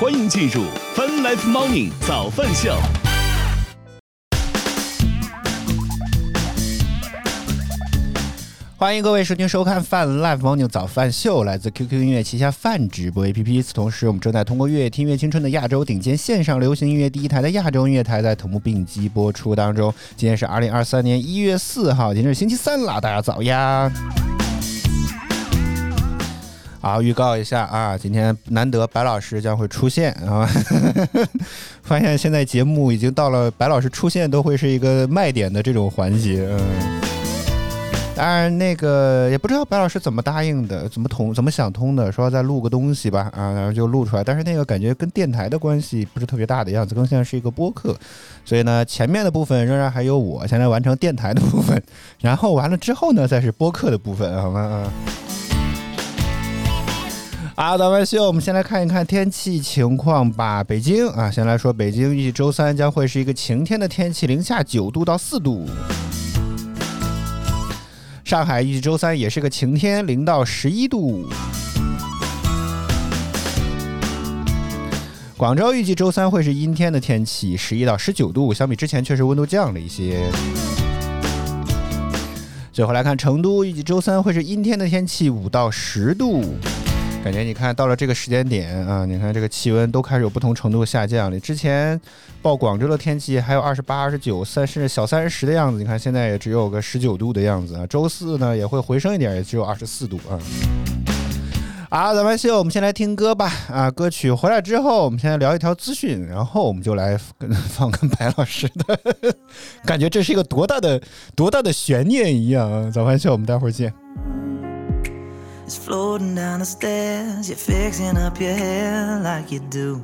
欢迎进入 Fun Life Morning 早饭秀。欢迎各位收听收看泛 Live Morning 早饭秀，来自 QQ 音乐旗下泛直播 APP。此同时，我们正在通过乐听乐青春的亚洲顶尖线上流行音乐第一台的亚洲音乐台，在同步并机播出当中。今天是二零二三年一月四号，今天是星期三啦，大家早呀！好，预告一下啊，今天难得白老师将会出现啊！发现现在节目已经到了白老师出现都会是一个卖点的这种环节，嗯。当然，那个也不知道白老师怎么答应的，怎么通，怎么想通的，说再录个东西吧，啊，然后就录出来。但是那个感觉跟电台的关系不是特别大的样子，更像是一个播客。所以呢，前面的部分仍然还有我，现在完成电台的部分，然后完了之后呢，再是播客的部分，好吗？啊。啊，早班秀，我们先来看一看天气情况吧。北京啊，先来说北京，预计周三将会是一个晴天的天气，零下九度到四度。上海预计周三也是个晴天，零到十一度。广州预计周三会是阴天的天气，十一到十九度，相比之前确实温度降了一些。最后来看成都，预计周三会是阴天的天气，五到十度。感觉你看到了这个时间点啊，你看这个气温都开始有不同程度下降了。之前报广州的天气还有二十八、二十九、三甚至小三十的样子，你看现在也只有个十九度的样子啊。周四呢也会回升一点，也只有二十四度啊。好，咱们秀，我们先来听歌吧啊。歌曲回来之后，我们先来聊一条资讯，然后我们就来跟放跟白老师的，感觉这是一个多大的多大的悬念一样啊。早饭秀，我们待会儿见。Is floating down the stairs. You're fixing up your hair like you do.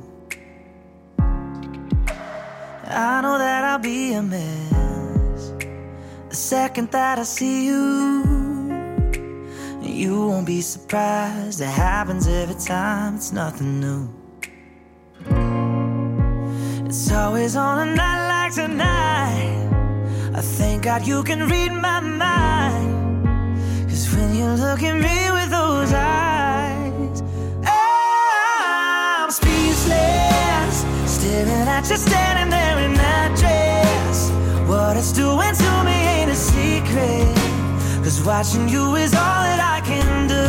I know that I'll be a mess the second that I see you. You won't be surprised, it happens every time, it's nothing new. It's always on a night like tonight. I thank God you can read my mind. Cause when you look at me with eyes, I'm speechless. Staring at you standing there in that dress. What it's doing to me ain't a secret. Cause watching you is all that I can do.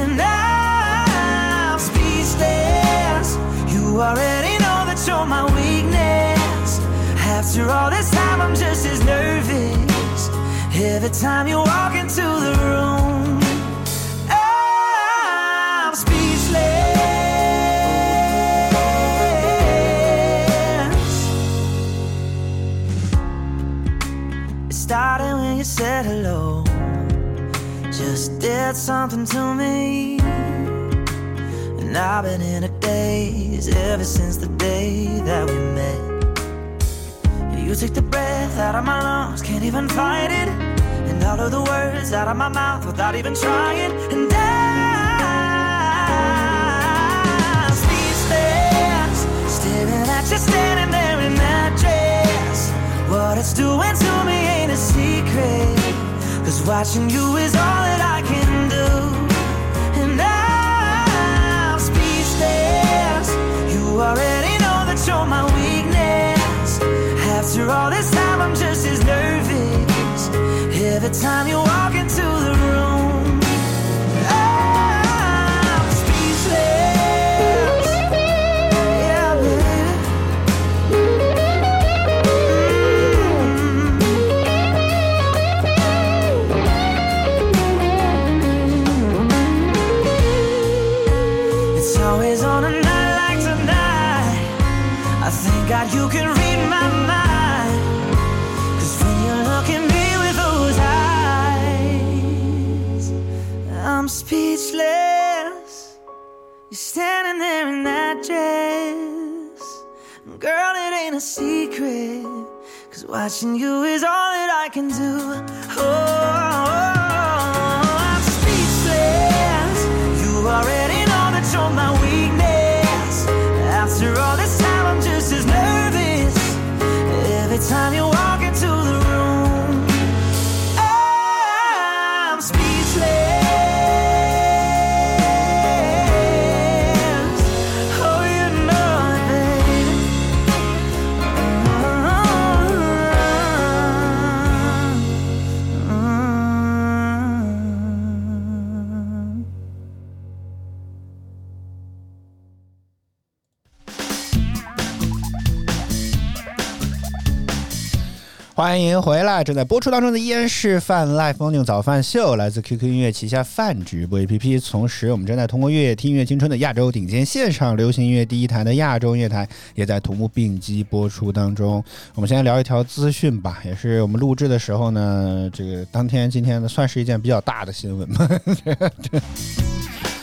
And I'm speechless. You already know that you're my weakness. After all this time, I'm just as nervous. Every time you walk into the room, said hello, just did something to me. And I've been in a daze ever since the day that we met. You take the breath out of my lungs, can't even fight it. And all of the words out of my mouth without even trying. And I'm speechless, staring at you standing there in that dress. What it's doing to me ain't a secret. Cause watching you is all that I can do. And I'm speechless. You already know that you're my weakness. After all this time, I'm just as nervous. Every time you watching you is all that I can do. Oh, 欢迎回来！正在播出当中的依然是泛 Live 风景早饭秀，来自 QQ 音乐旗下泛直播 APP。同时，我们正在通过乐听音乐青春的亚洲顶尖线上流行音乐第一台的亚洲乐台，也在同步并机播出当中。我们先聊一条资讯吧，也是我们录制的时候呢，这个当天今天呢，算是一件比较大的新闻吧。这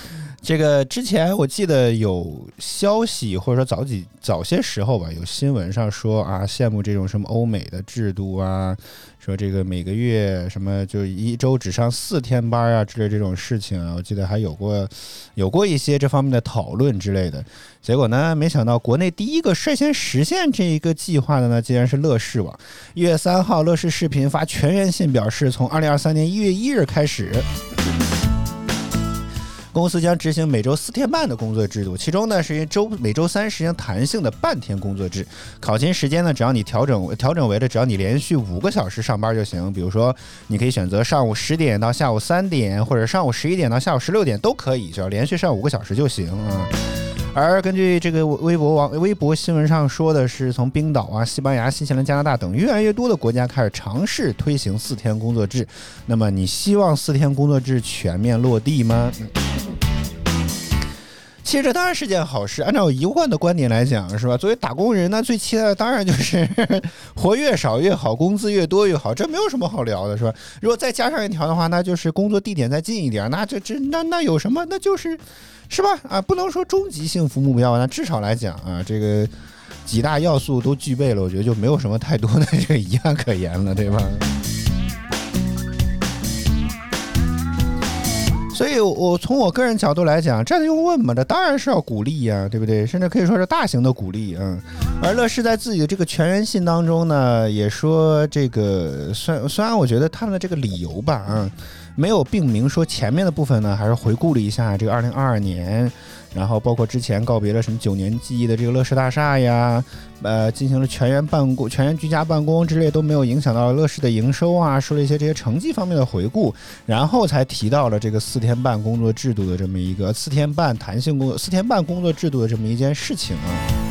这个之前我记得有消息，或者说早几早些时候吧，有新闻上说啊，羡慕这种什么欧美的制度啊，说这个每个月什么就一周只上四天班啊之类这种事情啊，我记得还有过有过一些这方面的讨论之类的。结果呢，没想到国内第一个率先实现这一个计划的呢，竟然是乐视网。一月三号，乐视视频发全员信表示，从二零二三年一月一日开始。公司将执行每周四天半的工作制度，其中呢是因周每周三实行弹性的半天工作制。考勤时间呢，只要你调整调整为了，只要你连续五个小时上班就行。比如说，你可以选择上午十点到下午三点，或者上午十一点到下午十六点都可以，只要连续上五个小时就行啊。而根据这个微博网微博新闻上说的是，从冰岛啊、西班牙、新西兰、加拿大等越来越多的国家开始尝试推行四天工作制。那么，你希望四天工作制全面落地吗？其实这当然是件好事。按照一贯的观点来讲，是吧？作为打工人呢，最期待的当然就是 活越少越好，工资越多越好。这没有什么好聊的，是吧？如果再加上一条的话，那就是工作地点再近一点。那这这那那有什么？那就是，是吧？啊，不能说终极幸福目标，那至少来讲啊，这个几大要素都具备了，我觉得就没有什么太多的这个遗憾可言了，对吧？所以，我从我个人角度来讲，这用问吗？这当然是要鼓励呀，对不对？甚至可以说是大型的鼓励啊。而乐视在自己的这个全员信当中呢，也说这个，虽虽然我觉得他们的这个理由吧，啊，没有并明说前面的部分呢，还是回顾了一下这个二零二二年。然后包括之前告别了什么九年记忆的这个乐视大厦呀，呃，进行了全员办公、全员居家办公之类都没有影响到乐视的营收啊，说了一些这些成绩方面的回顾，然后才提到了这个四天半工作制度的这么一个四天半弹性工作四天半工作制度的这么一件事情啊。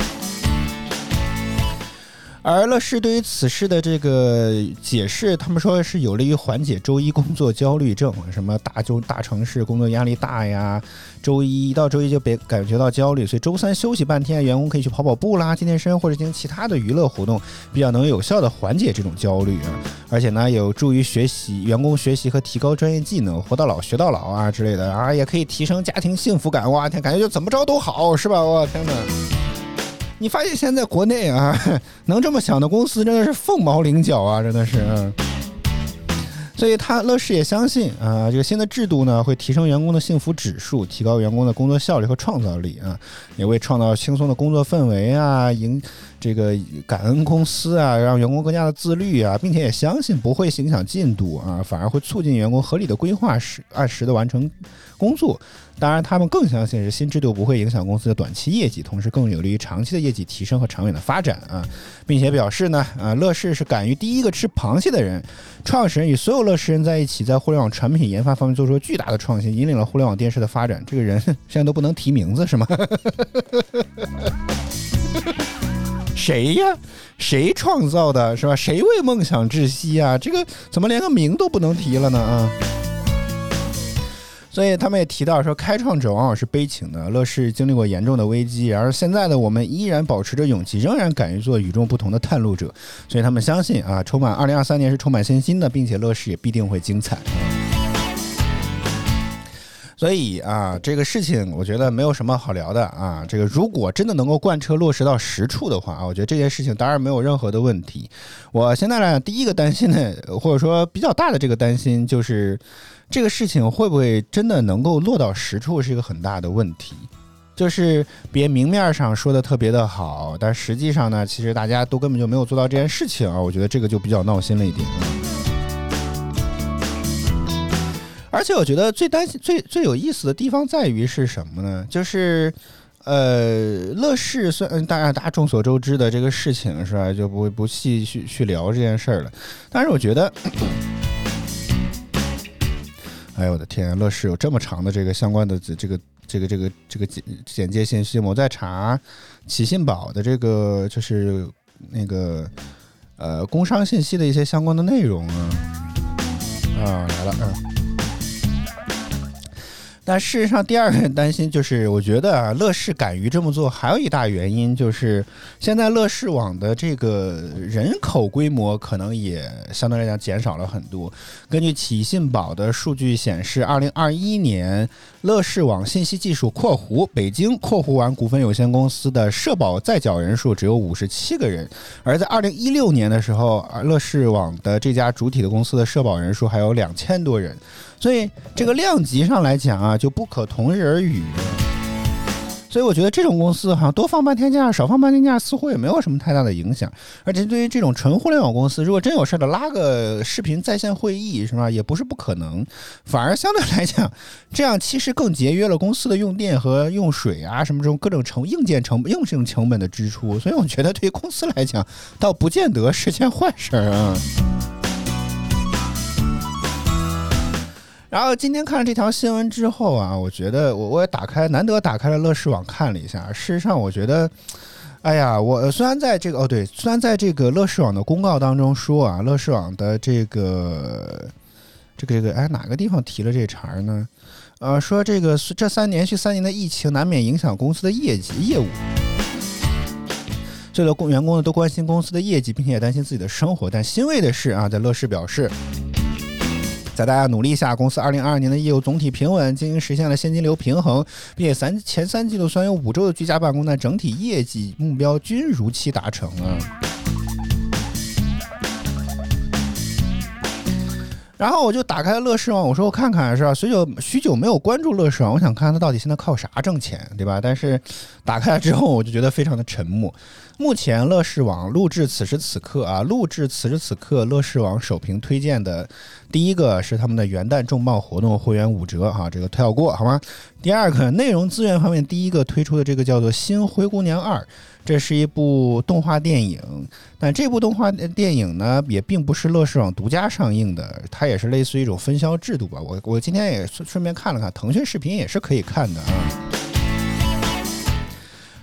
而乐视对于此事的这个解释，他们说是有利于缓解周一工作焦虑症，什么大周大城市工作压力大呀，周一一到周一就别感觉到焦虑，所以周三休息半天，员工可以去跑跑步啦、健健身或者进行其他的娱乐活动，比较能有效的缓解这种焦虑啊，而且呢，有助于学习员工学习和提高专业技能，活到老学到老啊之类的啊，也可以提升家庭幸福感，哇天，感觉就怎么着都好，是吧？我天哪！你发现现在国内啊，能这么想的公司真的是凤毛麟角啊，真的是。所以他乐视也相信啊，这个新的制度呢会提升员工的幸福指数，提高员工的工作效率和创造力啊，也为创造轻松的工作氛围啊，赢这个感恩公司啊，让员工更加的自律啊，并且也相信不会影响进度啊，反而会促进员工合理的规划时按时的完成工作。当然，他们更相信是新制度不会影响公司的短期业绩，同时更有利于长期的业绩提升和长远的发展啊，并且表示呢，啊，乐视是敢于第一个吃螃蟹的人，创始人与所有乐视人在一起，在互联网产品研发方面做出了巨大的创新，引领了互联网电视的发展。这个人现在都不能提名字是吗？谁呀？谁创造的是吧？谁为梦想窒息啊？这个怎么连个名都不能提了呢？啊？所以他们也提到说，开创者往往是悲情的。乐视经历过严重的危机，而现在的我们依然保持着勇气，仍然敢于做与众不同的探路者。所以他们相信啊，充满二零二三年是充满信心的，并且乐视也必定会精彩。所以啊，这个事情我觉得没有什么好聊的啊。这个如果真的能够贯彻落实到实处的话啊，我觉得这件事情当然没有任何的问题。我现在呢，第一个担心的，或者说比较大的这个担心就是。这个事情会不会真的能够落到实处，是一个很大的问题。就是别明面上说的特别的好，但实际上呢，其实大家都根本就没有做到这件事情啊。我觉得这个就比较闹心了一点。而且我觉得最担心、最最有意思的地方在于是什么呢？就是呃，乐视虽然大家大家众所周知的这个事情是吧，就不会不细去去聊这件事儿了。但是我觉得。哎呦我的天！乐视有这么长的这个相关的这个这个这个这个简简介信息，我在查启信宝的这个就是那个呃工商信息的一些相关的内容啊啊来了嗯。但事实上，第二个担心就是，我觉得啊，乐视敢于这么做，还有一大原因就是，现在乐视网的这个人口规模可能也相对来讲减少了很多。根据启信宝的数据显示，二零二一年乐视网信息技术（括弧北京括弧完股份有限公司）的社保在缴人数只有五十七个人，而在二零一六年的时候，乐视网的这家主体的公司的社保人数还有两千多人。所以这个量级上来讲啊，就不可同日而语。所以我觉得这种公司哈，多放半天假，少放半天假，似乎也没有什么太大的影响。而且对于这种纯互联网公司，如果真有事儿的，拉个视频在线会议是吧，也不是不可能。反而相对来讲，这样其实更节约了公司的用电和用水啊什么这种各种成硬件成硬性成本的支出。所以我觉得对于公司来讲，倒不见得是件坏事儿啊。然后今天看了这条新闻之后啊，我觉得我我也打开难得打开了乐视网看了一下。事实上，我觉得，哎呀，我虽然在这个哦对，虽然在这个乐视网的公告当中说啊，乐视网的这个这个这个哎哪个地方提了这茬儿呢？呃，说这个这三连续三年的疫情难免影响公司的业绩业务，所有的工员工呢都关心公司的业绩，并且也担心自己的生活。但欣慰的是啊，在乐视表示。在大家努力下，公司二零二二年的业务总体平稳，经营实现了现金流平衡，并且三前三季度虽然有五周的居家办公，但整体业绩目标均如期达成啊。然后我就打开了乐视网，我说我看看是吧？许久许久没有关注乐视网，我想看看它到底现在靠啥挣钱，对吧？但是打开了之后，我就觉得非常的沉默。目前乐视网录制此时此刻啊，录制此时此刻，乐视网首屏推荐的第一个是他们的元旦重磅活动，会员五折哈，这个跳过好吗？第二个内容资源方面，第一个推出的这个叫做《新灰姑娘二》。这是一部动画电影，但这部动画电影呢，也并不是乐视网独家上映的，它也是类似于一种分销制度吧。我我今天也顺便看了看，腾讯视频也是可以看的啊。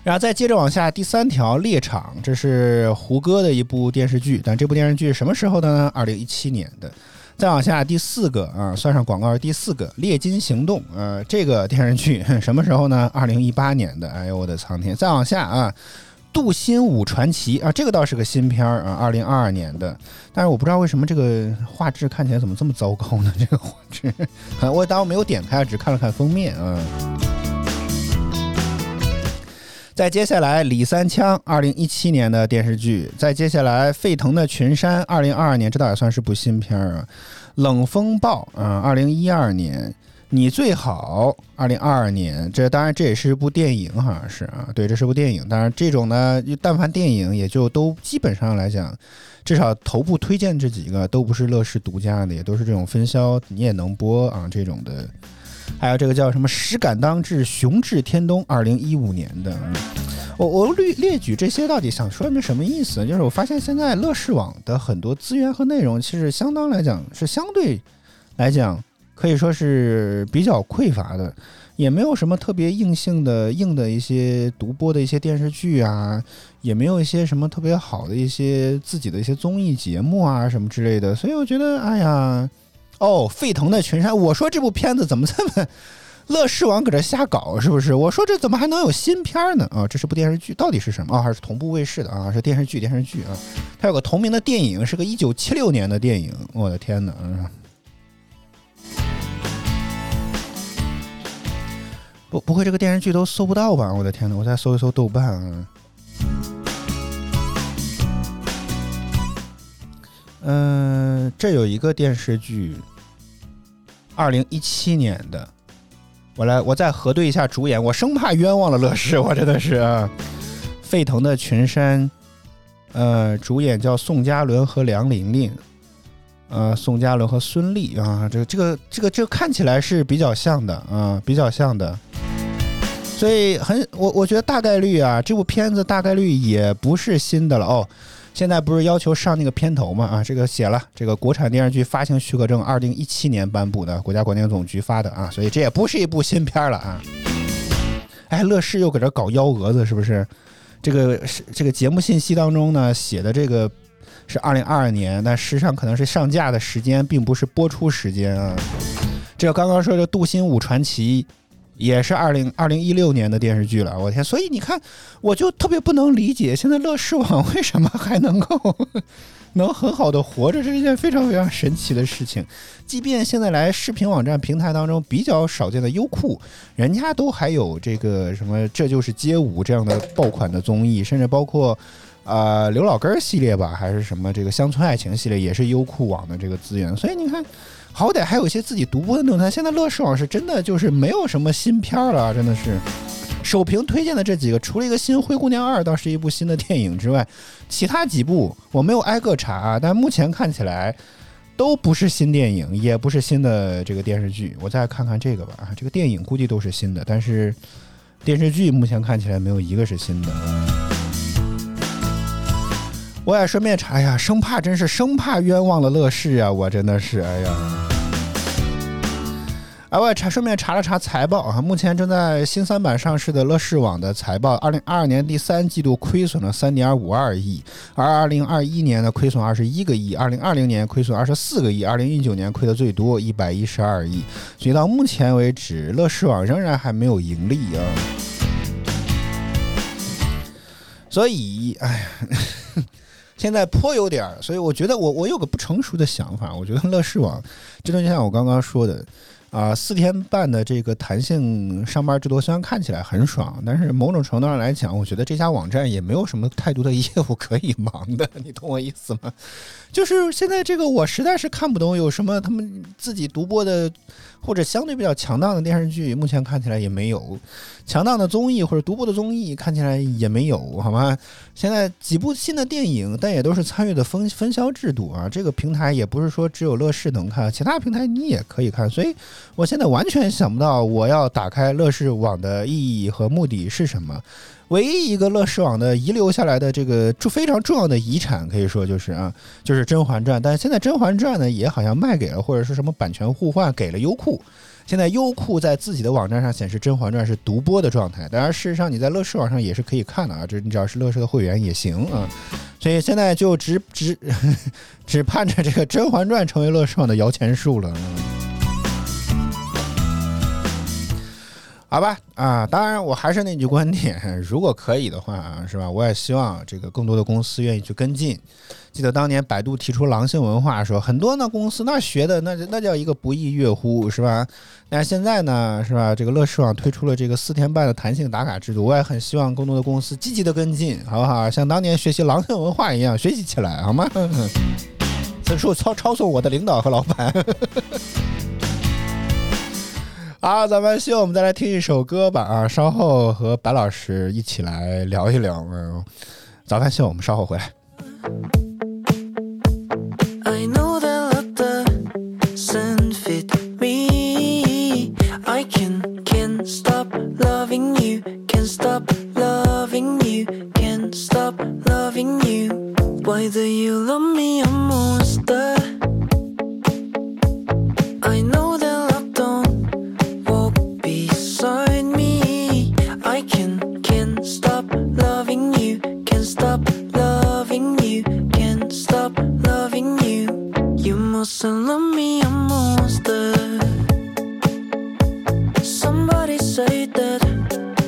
然后再接着往下，第三条《猎场》，这是胡歌的一部电视剧，但这部电视剧什么时候的呢？二零一七年的。再往下，第四个啊，算上广告是第四个《猎金行动》呃，这个电视剧什么时候呢？二零一八年的。哎呦我的苍天！再往下啊。《杜心武传奇》啊，这个倒是个新片儿啊，二零二二年的。但是我不知道为什么这个画质看起来怎么这么糟糕呢？这个画质，我当我没有点开，只看了看封面啊。再接下来，李三枪，二零一七年的电视剧。再接下来，沸腾的群山，二零二二年，这倒也算是部新片儿啊。冷风暴啊，二零一二年。你最好，二零二二年，这当然这也是一部电影，好像是啊，对，这是部电影。当然这种呢，但凡电影，也就都基本上来讲，至少头部推荐这几个都不是乐视独家的，也都是这种分销，你也能播啊这种的。还有这个叫什么“实感当至，雄志天东”，二零一五年的。我我列列举这些到底想说明什么意思？就是我发现现在乐视网的很多资源和内容，其实相当来讲是相对来讲。可以说是比较匮乏的，也没有什么特别硬性的硬的一些独播的一些电视剧啊，也没有一些什么特别好的一些自己的一些综艺节目啊什么之类的，所以我觉得，哎呀，哦，沸腾的群山，我说这部片子怎么这么乐视网搁这瞎搞，是不是？我说这怎么还能有新片呢？啊，这是部电视剧，到底是什么？啊，还是同步卫视的啊？是电视剧，电视剧啊，它有个同名的电影，是个一九七六年的电影，我的天哪！不不会这个电视剧都搜不到吧？我的天呐，我再搜一搜豆瓣啊。嗯，这有一个电视剧，二零一七年的。我来，我再核对一下主演，我生怕冤枉了乐视，我真的是啊。沸腾的群山，呃，主演叫宋嘉伦和梁玲玲。呃，宋嘉伦和孙俪啊，这这个这个这个看起来是比较像的啊，比较像的，所以很我我觉得大概率啊，这部片子大概率也不是新的了哦。现在不是要求上那个片头嘛啊，这个写了这个国产电视剧发行许可证，二零一七年颁布的，国家广电总局发的啊，所以这也不是一部新片了啊。哎，乐视又搁这搞幺蛾子是不是？这个是这个节目信息当中呢写的这个。是二零二二年，但实际上可能是上架的时间，并不是播出时间啊。这刚刚说的《杜心武传奇》也是二零二零一六年的电视剧了，我天！所以你看，我就特别不能理解，现在乐视网为什么还能够能很好的活着，这是一件非常非常神奇的事情。即便现在来视频网站平台当中比较少见的优酷，人家都还有这个什么《这就是街舞》这样的爆款的综艺，甚至包括。啊，刘老根系列吧，还是什么这个乡村爱情系列，也是优酷网的这个资源。所以你看，好歹还有一些自己独播的内容。现在乐视网是真的就是没有什么新片了，真的是。首评推荐的这几个，除了一个新《灰姑娘二》倒是一部新的电影之外，其他几部我没有挨个查，但目前看起来都不是新电影，也不是新的这个电视剧。我再看看这个吧，这个电影估计都是新的，但是电视剧目前看起来没有一个是新的。我也顺便查呀，生怕真是生怕冤枉了乐视啊！我真的是，哎呀，哎，我查顺便查了查财报啊，目前正在新三板上市的乐视网的财报，二零二二年第三季度亏损了三点五二亿，而二零二一年的亏损二十一个亿，二零二零年亏损二十四个亿，二零一九年亏的最多一百一十二亿，所以到目前为止，乐视网仍然还没有盈利啊。所以，哎呀。现在颇有点儿，所以我觉得我我有个不成熟的想法，我觉得乐视网真的就像我刚刚说的啊，四天半的这个弹性上班制度虽然看起来很爽，但是某种程度上来讲，我觉得这家网站也没有什么太多的业务可以忙的，你懂我意思吗？就是现在这个我实在是看不懂有什么他们自己独播的。或者相对比较强大的电视剧，目前看起来也没有强大的综艺或者独播的综艺，看起来也没有，好吗？现在几部新的电影，但也都是参与的分分销制度啊。这个平台也不是说只有乐视能看，其他平台你也可以看。所以我现在完全想不到我要打开乐视网的意义和目的是什么。唯一一个乐视网的遗留下来的这个非常重要的遗产，可以说就是啊，就是《甄嬛传》。但是现在《甄嬛传》呢，也好像卖给了或者是什么版权互换给了优酷。现在优酷在自己的网站上显示《甄嬛传》是独播的状态。当然，事实上你在乐视网上也是可以看的啊，这你只要是乐视的会员也行啊。所以现在就只只只盼着这个《甄嬛传》成为乐视网的摇钱树了。好吧，啊，当然我还是那句观点，如果可以的话，是吧？我也希望这个更多的公司愿意去跟进。记得当年百度提出狼性文化，说很多呢公司那学的那那叫一个不亦乐乎，是吧？但是现在呢，是吧？这个乐视网推出了这个四天半的弹性打卡制度，我也很希望更多的公司积极的跟进，好不好？像当年学习狼性文化一样学习起来，好吗？此处抄抄送我的领导和老板。啊咱们希望我们再来听一首歌吧啊稍后和白老师一起来聊一聊嗯早饭秀我们稍后回来 i know that love doesn't fit me i can't can't stop loving you can't stop loving you can't stop loving you why do you love me i'm monster i know stop loving you. Can't stop loving you. You mustn't love me, a monster. Somebody say that.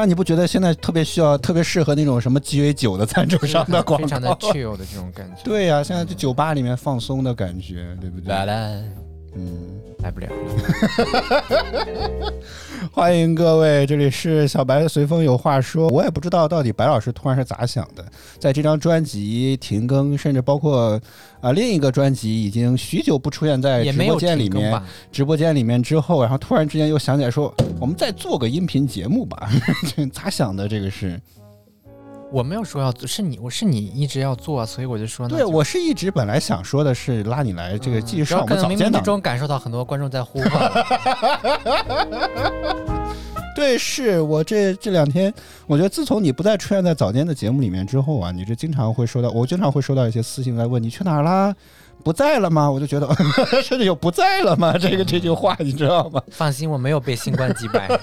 常，你不觉得现在特别需要、特别适合那种什么鸡尾酒的赞助商的广非常的告？chill 的这种感觉。对呀、现在就酒吧里面放松的感觉，对不对？嗯，来不了了。欢迎各位，这里是小白随风有话说。我也不知道到底白老师突然是咋想的，在这张专辑停更，甚至包括啊、另一个专辑已经许久不出现在直播间里面？直播间里面之后，然后突然之间又想起来说，我们再做个音频节目吧。这咋想的？这个是我没有说要做，是你，我是你一直要做，所以我就说呢对我是一直本来想说的是拉你来这个嗯继续上我们早间档。中感受到很多观众在呼唤我，对，是我这这两天，我觉得自从你不再出现在早间的节目里面之后啊，你这经常会收到，我经常会收到一些私信来问你去哪儿啦，不在了吗？我就觉得甚至有不在了吗？这个这句话你知道吗？放心，我没有被新冠击败。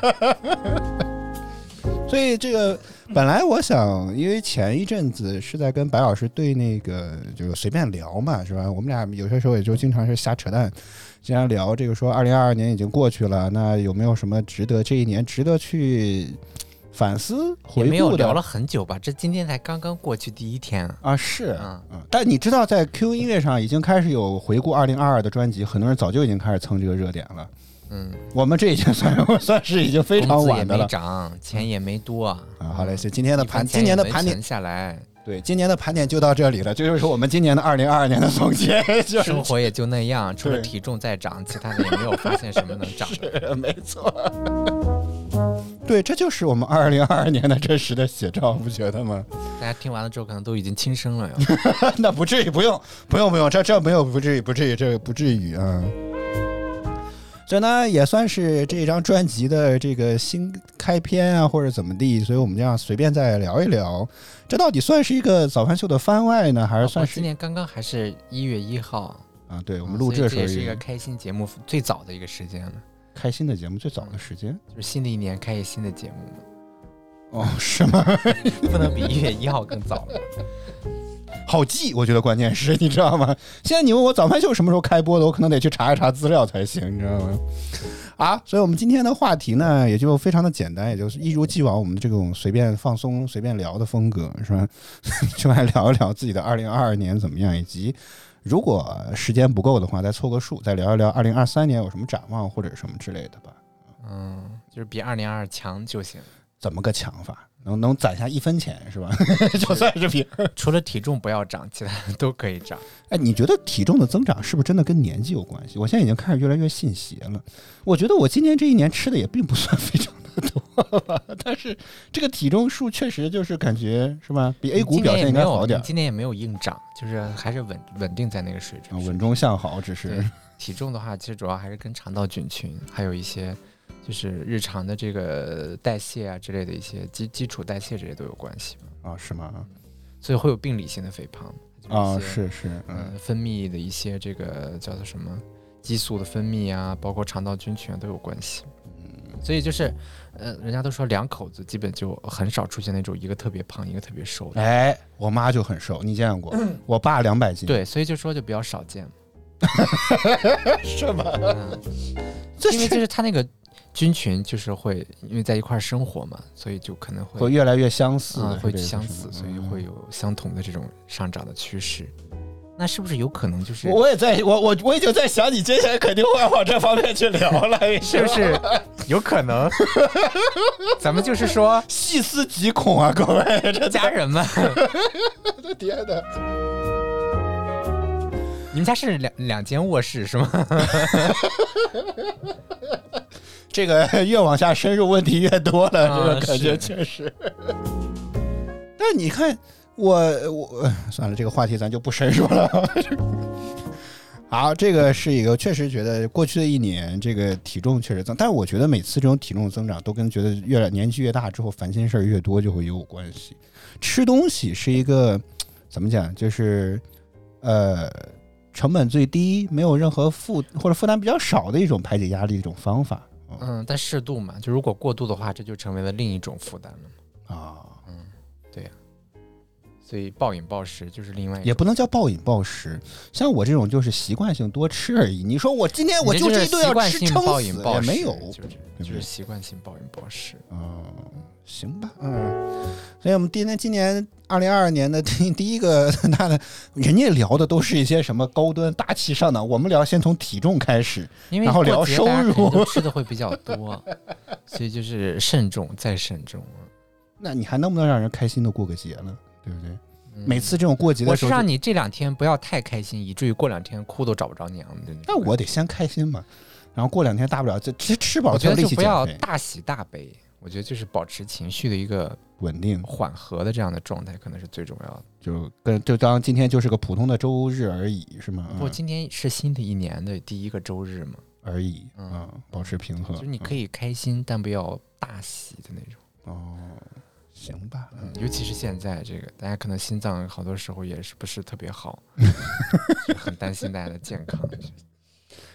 所以这个本来我想，因为前一阵子是在跟白老师对那个就随便聊嘛，是吧？我们俩有些时候也就经常是瞎扯淡，经常聊这个说二零二二年已经过去了，那有没有什么值得这一年值得去反思回顾的？没有聊了很久吧？这今天才刚刚过去第一天，啊，是嗯嗯，但你知道，在 QQ 音乐上已经开始有回顾二零二二的专辑，很多人早就已经开始蹭这个热点了。嗯，我们这已经算 算是已经非常晚的了涨，钱也没多啊。啊。好嘞，是今天的盘，今年的盘点，下来，对，今年的盘点就到这里了，这就是我们今年的二零二二年的总结，就是生活也就那样，除了体重在涨，其他的也没有发现什么能涨 的。没错。对，这就是我们二零二二年的真实的写照，不觉得吗？大家听完了之后，可能都已经轻生了哟。那不至于，不用，不用，不用，这这没有，不至于，不至于，这个不至于啊。这呢也算是这张专辑的这个新开篇啊，或者怎么地，所以我们这样随便再聊一聊，这到底算是一个早饭秀的番外呢，还是算是今年刚刚还是一月一号，啊？对我我们录制的时候也是一个开心节目最早的一个时间了，开心的节目最早的时间就是新的一年开一新的节目嘛，哦，是吗？不能比一月一号更早了。好记，我觉得关键是 你知道吗？现在你问我早饭秀什么时候开播的，我可能得去查一查资料才行，你知道吗？啊，所以我们今天的话题呢，也就非常的简单，也就是一如既往我们这种随便放松、随便聊的风格，是吧？就来聊一聊自己的二零二二年怎么样，以及如果时间不够的话，再凑个数，再聊一聊二零二三年有什么展望或者什么之类的吧。嗯，就是比二零二二强就行。怎么个强法？能能攒下一分钱是吧？就算是平除了体重不要涨，其他的都可以涨。哎，你觉得体重的增长是不是真的跟年纪有关系？我现在已经开始越来越信邪了。我觉得我今年这一年吃的也并不算非常的多吧，但是这个体重数确实就是感觉是吧，比 A 股表现应该好点你今年也没有硬涨，就是还是稳稳定在那个水准啊，稳中向好，只是体重的话，其实主要还是跟肠道菌群，还有一些就是日常的这个代谢啊之类的一些基基础代谢这些都有关系嘛，啊，是吗？所以会有病理性的肥胖就是啊，是是，嗯呃分泌的一些这个叫做什么激素的分泌啊，包括肠道菌群啊都有关系。嗯所以就是，呃，人家都说两口子基本就很少出现那种一个特别胖，一个特别瘦的。哎，我妈就很瘦，你见过？我爸两百斤，，对，所以就说就比较少见。是吗？嗯，因为就是他那个菌群就是会因为在一块儿生活嘛，所以就可能会会越来越相似，啊、会相似，所以嗯会有相同的这种上涨的趋势。那是不是有可能就是我也在，我我我已经在想，你接下来肯定会往这方面去聊了，是不是有可能？咱们就是说细思极恐啊，各位，这家人们，我 的天哪！你们家是两两间卧室是吗？这个越往下深入，问题越多了，啊这个感觉确实。但你看，我我算了，这个话题咱就不深入了。好，这个是一个确实觉得过去的一年这个体重确实增，但是我觉得每次这种体重增长都跟觉得越来年纪越大之后烦心事儿越多就会有关系。吃东西是一个怎么讲，就是呃成本最低，没有任何负或者负担比较少的一种排解压力的一种方法。嗯，但适度嘛，就如果过度的话，这就成为了另一种负担了嘛。啊，所以暴饮暴食就是另外一也不能叫暴饮暴食，像我这种就是习惯性多吃而已。你说我今天我就这顿要吃撑死也没有，就是就是习惯性暴饮暴食。嗯，行吧，嗯。所以我们今天今年二零二二年的 第第一个 那的，人家聊的都是一些什么高端大气上档，我们聊先从体重开始。因为然后聊收入 吃的会比较多，所以就是慎重再慎重。那你还能不能让人开心的过个节呢？对不对？嗯每次这种过节的时候就，让你这两天不要太开心，以至于过两天哭都找不着娘的。那我得先开心嘛，然后过两天大不了就吃吃饱我觉得就不要，大喜大悲，我觉得就是保持情绪的一个稳定。缓和的这样的状态，可能是最重要的。就跟就当今天就是个普通的周日而已，是吗？不今天是新的一年的第一个周日嘛，而已，嗯嗯，保持平衡。就是你可以开心，但不要大喜的那种。嗯哦，行吧，嗯，尤其是现在这个，大家可能心脏好多时候也是不是特别好，就很担心大家的健康。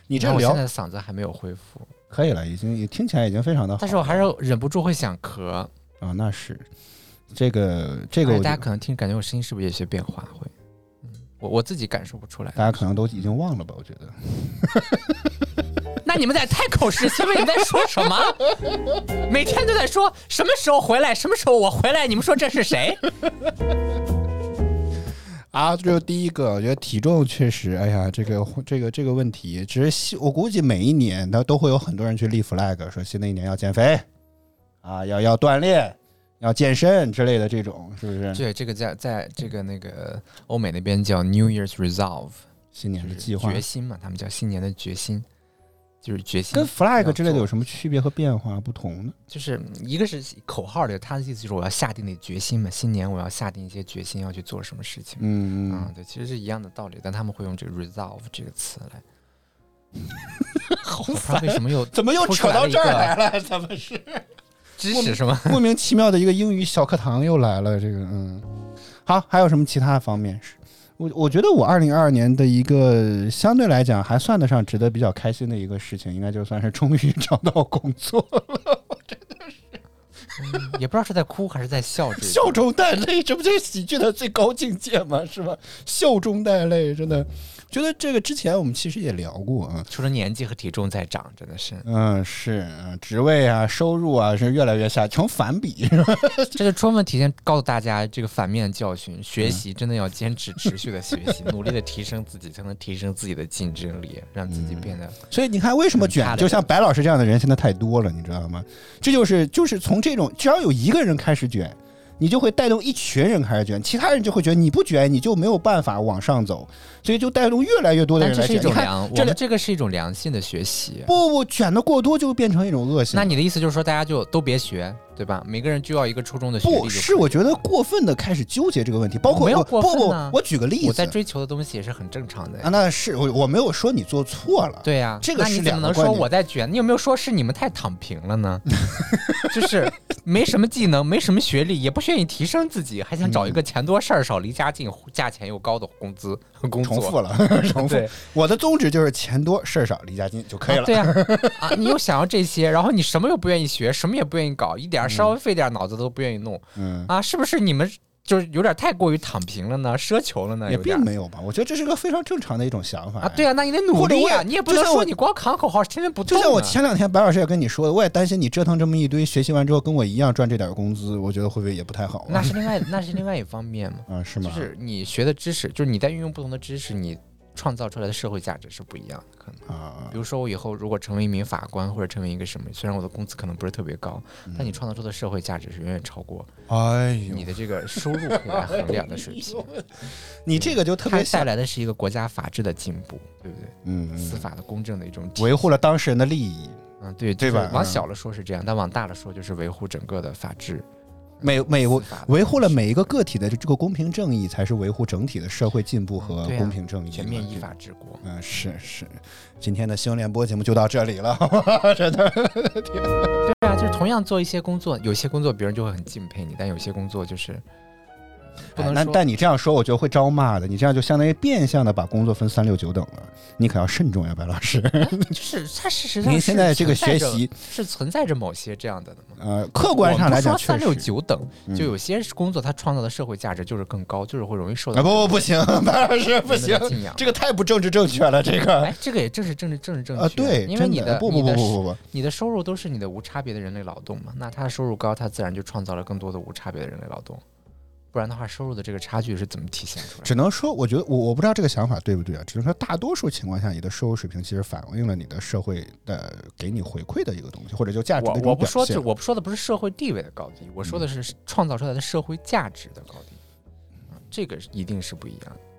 你这聊我现在嗓子还没有恢复，可以了，已经也听起来已经非常的好。但是我还是忍不住会想咳。啊，那是这个这个大家可能听感觉我声音是不是有些变化？会，嗯，我我自己感受不出来。大家可能都已经忘了吧？我觉得 那你们在太口是心非，你们在说什么？每天都在说什么时候回来，什么时候我回来？你们说这是谁？啊，这是第一个，我觉得体重确实，哎呀，这个这个这个问题，只是我估计每一年他都会有很多人去立 flag，说新的一年要减肥，啊，要要锻炼，要健身之类的这种，是不是？对，这个在在这个那个欧美那边叫 New Year's Resolve，新年的计划决心嘛，他们叫新年的决心，就是决心。跟 flag 之类的有什么区别和变化不同呢？就是一个是口号的，他的意思就是我要下定的决心嘛，新年我要下定一些决心要去做什么事情。嗯啊、对，其实是一样的道理，但他们会用这个 resolve 这个词来。好我不知道为什么又 怎么又扯到这儿来来了？怎么是知识是吗？莫名其妙的一个英语小课堂又来了？这个嗯，好，还有什么其他方面是？我我觉得我二零二二年的一个相对来讲还算得上值得比较开心的一个事情，应该就算是终于找到工作了，我真的是也不知道是在哭还是在笑。笑中带泪，这不就是喜剧的最高境界吗？是吧？笑中带泪，真的觉得这个之前我们其实也聊过啊。除了年纪和体重在涨，真的是，嗯，是，嗯职位啊，收入啊，是越来越下，成反比，是吧？这就充分体现告诉大家这个反面教训：学习真的要坚持持续的学习，努力的提升自己，才能提升自己的竞争力，让自己变得所以你看，为什么卷？就像白老师这样的人现在太多了，你知道吗？这就是就是从这种，只要有一个人开始卷，你就会带动一群人开始卷，其他人就会觉得你不卷，你就没有办法往上走，所以就带动越来越多的人来卷。这两们这个是一种良性的学习。不不卷的过多就会变成一种恶性。那你的意思就是说，大家就都别学，对吧？每个人就要一个初中的学历不是，我觉得过分的开始纠结这个问题，包括没有过不不分，我举个例子，我在追求的东西也是很正常的啊，。那是我我没有说你做错了，对呀、这个是怎么能说我在卷？你有没有说是你们太躺平了呢？就是没什么技能，没什么学历，也不愿意提升自己，还想找一嗯个钱多事儿少、离家近、价钱又高的工资 工作。重复了，重复。我的宗旨就是钱多事儿少，离家近就可以了。啊对呀、啊，你又想要这些，然后你什么又不愿意学，什么也不愿意搞，一点儿稍微费点脑子都不愿意弄嗯，啊，是不是你们就是有点太过于躺平了呢？奢求了呢？也并没有吧，我觉得这是个非常正常的一种想法啊，对啊，那你得努力啊，你也不能说你光喊口号，天天不动、啊。就像我前两天白老师也跟你说的，我也担心你折腾这么一堆，学习完之后跟我一样赚这点工资，我觉得会不会也不太好啊？那是另外那是另外一方面嘛。啊，是吗？就是你学的知识，就是你在运用不同的知识，你创造出来的社会价值是不一样的。可能，啊比，如说我以后如果成为一名法官，或者成为一个什么，虽然我的工资可能不是特别高，但你创造出的社会价值是远远超过哎你，的这个收入可以来衡量的水平。你这个就特别带，来的是一个国家法治的进步，对不对？嗯，嗯司法的公正的一种维护了当事人的利益。嗯，对，对吧往小了说是这样，但往大了说就是维护整个的法治，每每司法的维护了每一个个体的这个公平正义，才是维护整体的社会进步和公平正义。全面依。法治国。嗯，是是，今天的新闻联播节目就到这里了，真的。对啊，就是同样做一些工作，有些工作别人就会很敬佩你，但有些工作就是不哎那能说。但你这样说，我觉得会招骂的。你这样就相当于变相的把工作分三六九等了，你可要慎重呀，白老师。就是它事实上您现在这个学习，是存在着某些这样的。呃，客观上来讲三六。九等，嗯就有些工作它创造的社会价值就是更高，就是会容易受啊到不不不行，白老师不行。这个太不政治正确了，这个哎，这个也正是政治政治正确啊，对，因为你的不不不不不不，你的收入都是你的无差别的人类劳动嘛，那他的收入高，他自然就创造了更多的无差别的人类劳动，不然的话，收入的这个差距是怎么体现出来的？只能说，我觉得我我不知道这个想法对不对啊，只能说大多数情况下，你的收入水平其实反映了你的社会的给你回馈的一个东西，或者就价值的我我不说就，。我不说的不是社会地位的高低，我说的是创造出来的社会价值的高低，嗯这个一定是不一样的。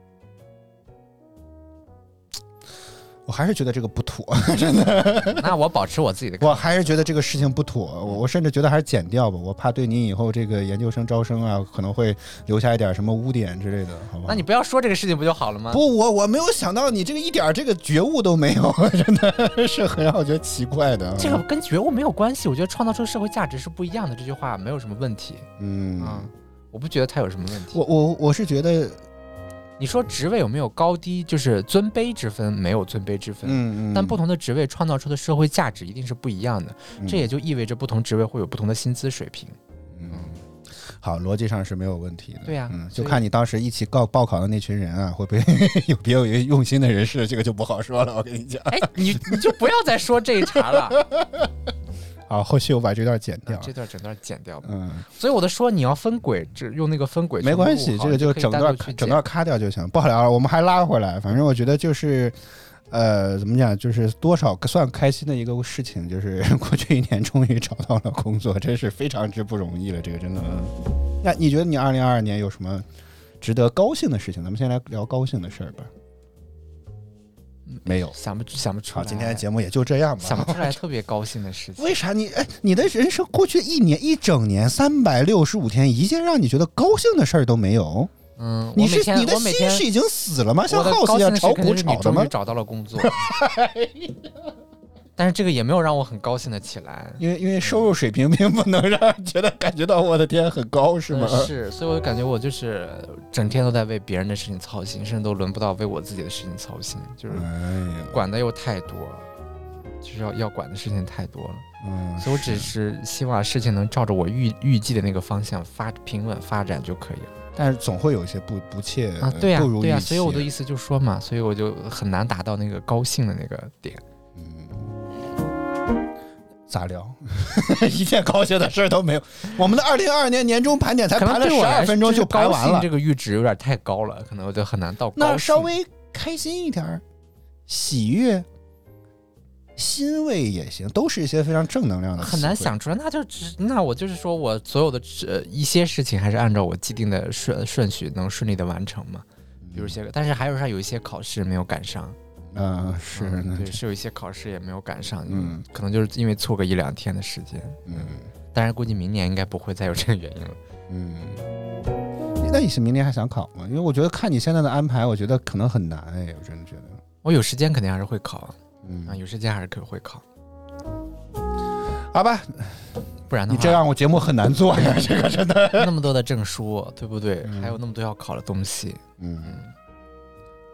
我还是觉得这个不妥，真的那我保持我自己的我，还是觉得这个事情不妥，我我甚至觉得还是剪掉吧，我怕对你以后这个研究生招生啊，可能会留下一点什么污点之类的，好吧？那你不要说这个事情不就好了吗？不，我我没有想到你这个一点这个觉悟都没有，真的是很让我觉得奇怪的。这个跟觉悟没有关系，我觉得创造出社会价值是不一样的，这句话没有什么问题嗯，啊、我不觉得它有什么问题。我我我是觉得，你说职位有没有高低，就是尊卑之分，没有尊卑之分。嗯嗯，但不同的职位创造出的社会价值一定是不一样的，嗯这也就意味着不同职位会有不同的薪资水平。嗯，好，逻辑上是没有问题的。对呀嗯，就看你当时一起告报考的那群人啊，会不会 有别有用心的人士，这个就不好说了。我跟你讲，哎，你你就不要再说这一茬了，好，后续我把这段剪掉。这段整段剪掉吧。嗯，所以我的说你要分轨，只用那个分轨没关系，这个就整段整段咔掉就行，不好聊了，我们还拉回来。反正我觉得就是，呃，怎么讲，就是多少算开心的一个事情，就是 过去一年终于找到了工作，真是非常之不容易了，这个真的。那你觉得你二零二二年有什么值得高兴的事情？咱们先来聊高兴的事儿吧。没有。想不想不出好，来。今天的节目也就这样吧。想不出来特别高兴的事情。为啥你哎，你的人生过去一年一整年三百六十五天，一件让你觉得高兴的事儿都没有？嗯，你是你的心是已经死了吗？像我的 House 一样炒股炒的吗？找到了工作。但是这个也没有让我很高兴的起来。因为因为收入水平并不能让人觉得感觉到我的天很高是吗？嗯是，所以我就感觉我就是整天都在为别人的事情操心，甚至都轮不到为我自己的事情操心，就是管的又太多了，就是要要管的事情太多了。嗯，所以我只是希望事情能照着我预预计的那个方向发平稳发展就可以了但是总会有一些不不切啊。对呀、对呀、所以我的意思就说嘛，所以我就很难达到那个高兴的那个点。嗯，咋聊？一件高兴的事儿都没有。我们的二零二二年年终盘点才盘了十二分钟就盘完了这，个阈值有点太高了，可能我就很难到。那稍微开心一点儿，喜悦、欣慰也行，都是一些非常正能量的。很难。想出来，那就只那我就是说我所有的呃一些事情还是按照我既定的顺顺序能顺利的完成嘛。比如些个，但是还有上有一些考试没有赶上，嗯，是嗯对，，是有一些考试也没有赶上，嗯嗯，可能就是因为错个一两天的时间，嗯，当然估计明年应该不会再有这个原因了。嗯，那你是明年还想考吗？因为我觉得看你现在的安排，我觉得可能很难哎，我真的觉得。我有时间肯定还是会考啊，嗯，有时间还是可会考。好吧，不然的话，你这样我节目很难做呀，这个真的。那么多的证书，对不对？嗯还有那么多要考的东西，嗯，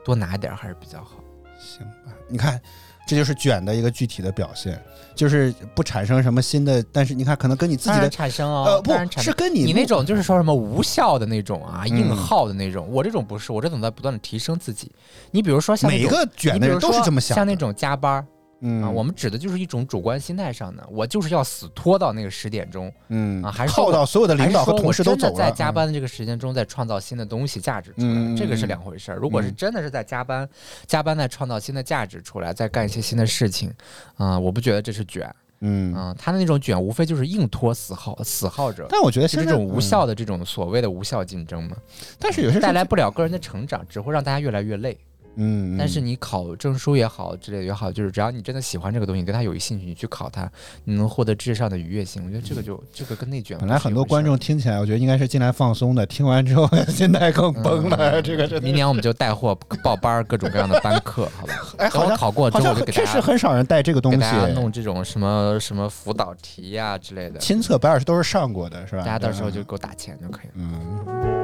多拿一点还是比较好。行吧，你看，这就是卷的一个具体的表现，就是不产生什么新的，但是你看，可能跟你自己的产生哦，呃不当然产生是跟你你那种就是说什么无效的那种啊，嗯硬耗的那种，我这种不是，我这种在不断的提升自己。你比如说像每个卷的人都是这么想的，像那种加班儿嗯啊，我们指的就是一种主观心态上的，我就是要死拖到那个十点钟，嗯啊还是说耗到所有的领导和同事都走了，在加班的这个时间中，在创造新的东西价值出来，嗯这个是两回事儿。如果是真的是在加班，加班在创造新的价值出来，在干一些新的事情，啊、我不觉得这是卷，嗯，啊、他的那种卷无非就是硬拖死耗死耗着。但我觉得是这种无效的这种所谓的无效竞争嘛，嗯但是有些带来不了个人的成长，只会让大家越来越累。嗯，但是你考证书也好，之类的也好，就是只要你真的喜欢这个东西，跟他有兴趣，你去考它，你能获得知识上的愉悦性。我觉得这个就这个跟内卷本来很多观众听起来，我觉得应该是进来放松的，听完之后心态更崩了。这个明年我们就带货报班，各种各样的班课，好吧？哎，好像考过之后，我就给大家确实很少人带这个东西给大，家弄这种什么什么辅导题呀、之类的，亲测白老师都是上过的，是吧？大家到时候就给我打钱就可以了。嗯。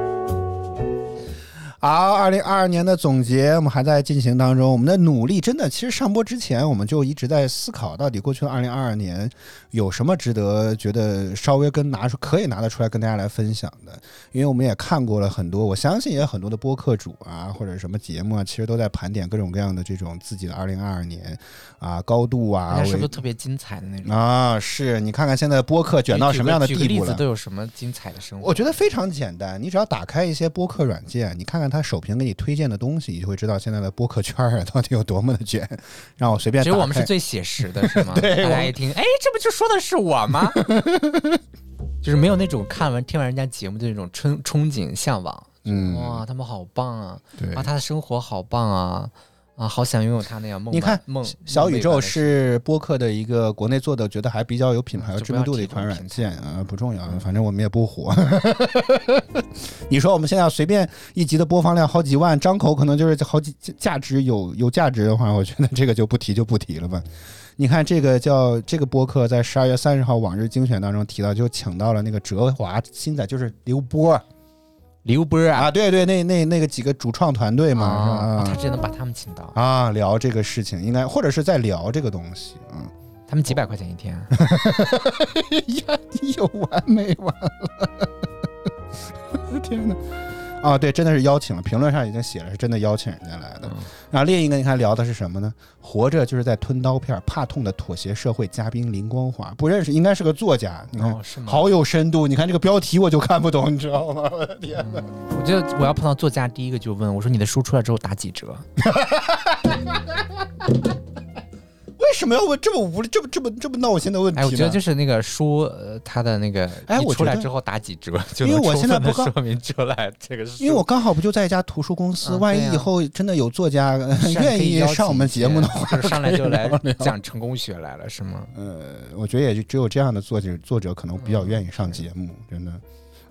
好，二零二二年的总结我们还在进行当中。我们的努力真的，其实上播之前我们就一直在思考，到底过去的二零二二年有什么值得觉得稍微跟拿出可以拿得出来跟大家来分享的。因为我们也看过了很多，我相信也有很多的播客主啊，或者什么节目啊，其实都在盘点各种各样的这种自己的二零二二年啊高度啊是不是特别精彩的那种？啊，是你看看现在播客卷到什么样的地步了例子都？有什么精彩的生活？我觉得非常简单，你只要打开一些播客软件，你看看它首屏给你推荐的东西，你就会知道现在的播客圈儿啊到底有多么的卷。让我随便其实，我们是最写实的，是吗？对 大家一听，哎，这不就说的是我吗？就是没有那种看完听完人家节目的那种憧憧憬向往。嗯，哇，他们好棒啊！对啊，他的生活好棒啊！啊，好想拥有他那样梦你看梦。小宇宙是播客的一个国内做的，觉得还比较有品牌和知名度的一款软件啊，不重要，反正我们也不火。你说我们现在随便一集的播放量好几万，张口可能就是好几价值有有价值的话，我觉得这个就不提就不提了吧。你看这个叫这个播客在十二月三十号往日精选当中提到，就请到了那个哲华新仔，就是刘波刘波啊啊，对对，那那那个几个主创团队嘛，他只能把他们请到，啊，聊这个事情，应该或者是在聊这个东西，嗯。他们几百块钱一天，呀，你有完没完了？天哪！啊，对，真的是邀请了，评论上已经写了，是真的邀请人家来的。嗯然后另一个，你看聊的是什么呢？活着就是在吞刀片，怕痛的妥协社会。嘉宾林光华不认识，应该是个作家。你看？好有深度。你看这个标题我就看不懂，你知道吗？我的天哪！我觉得我要碰到作家，第一个就问我说：“你的书出来之后打几折 为什么要问这么无这么这么这么闹心的问？”题我觉得就是那个书，呃，它的那个一哎我出来之后打几折，就因为我现在不刚说明出来这个是因为我刚好不就在一家图书公司，万一以后真的有作家愿意上我们节目的话，就上来就来讲成功学来了，是吗？呃，我觉得也就只有这样的作者作者可能比较愿意上节目，真的。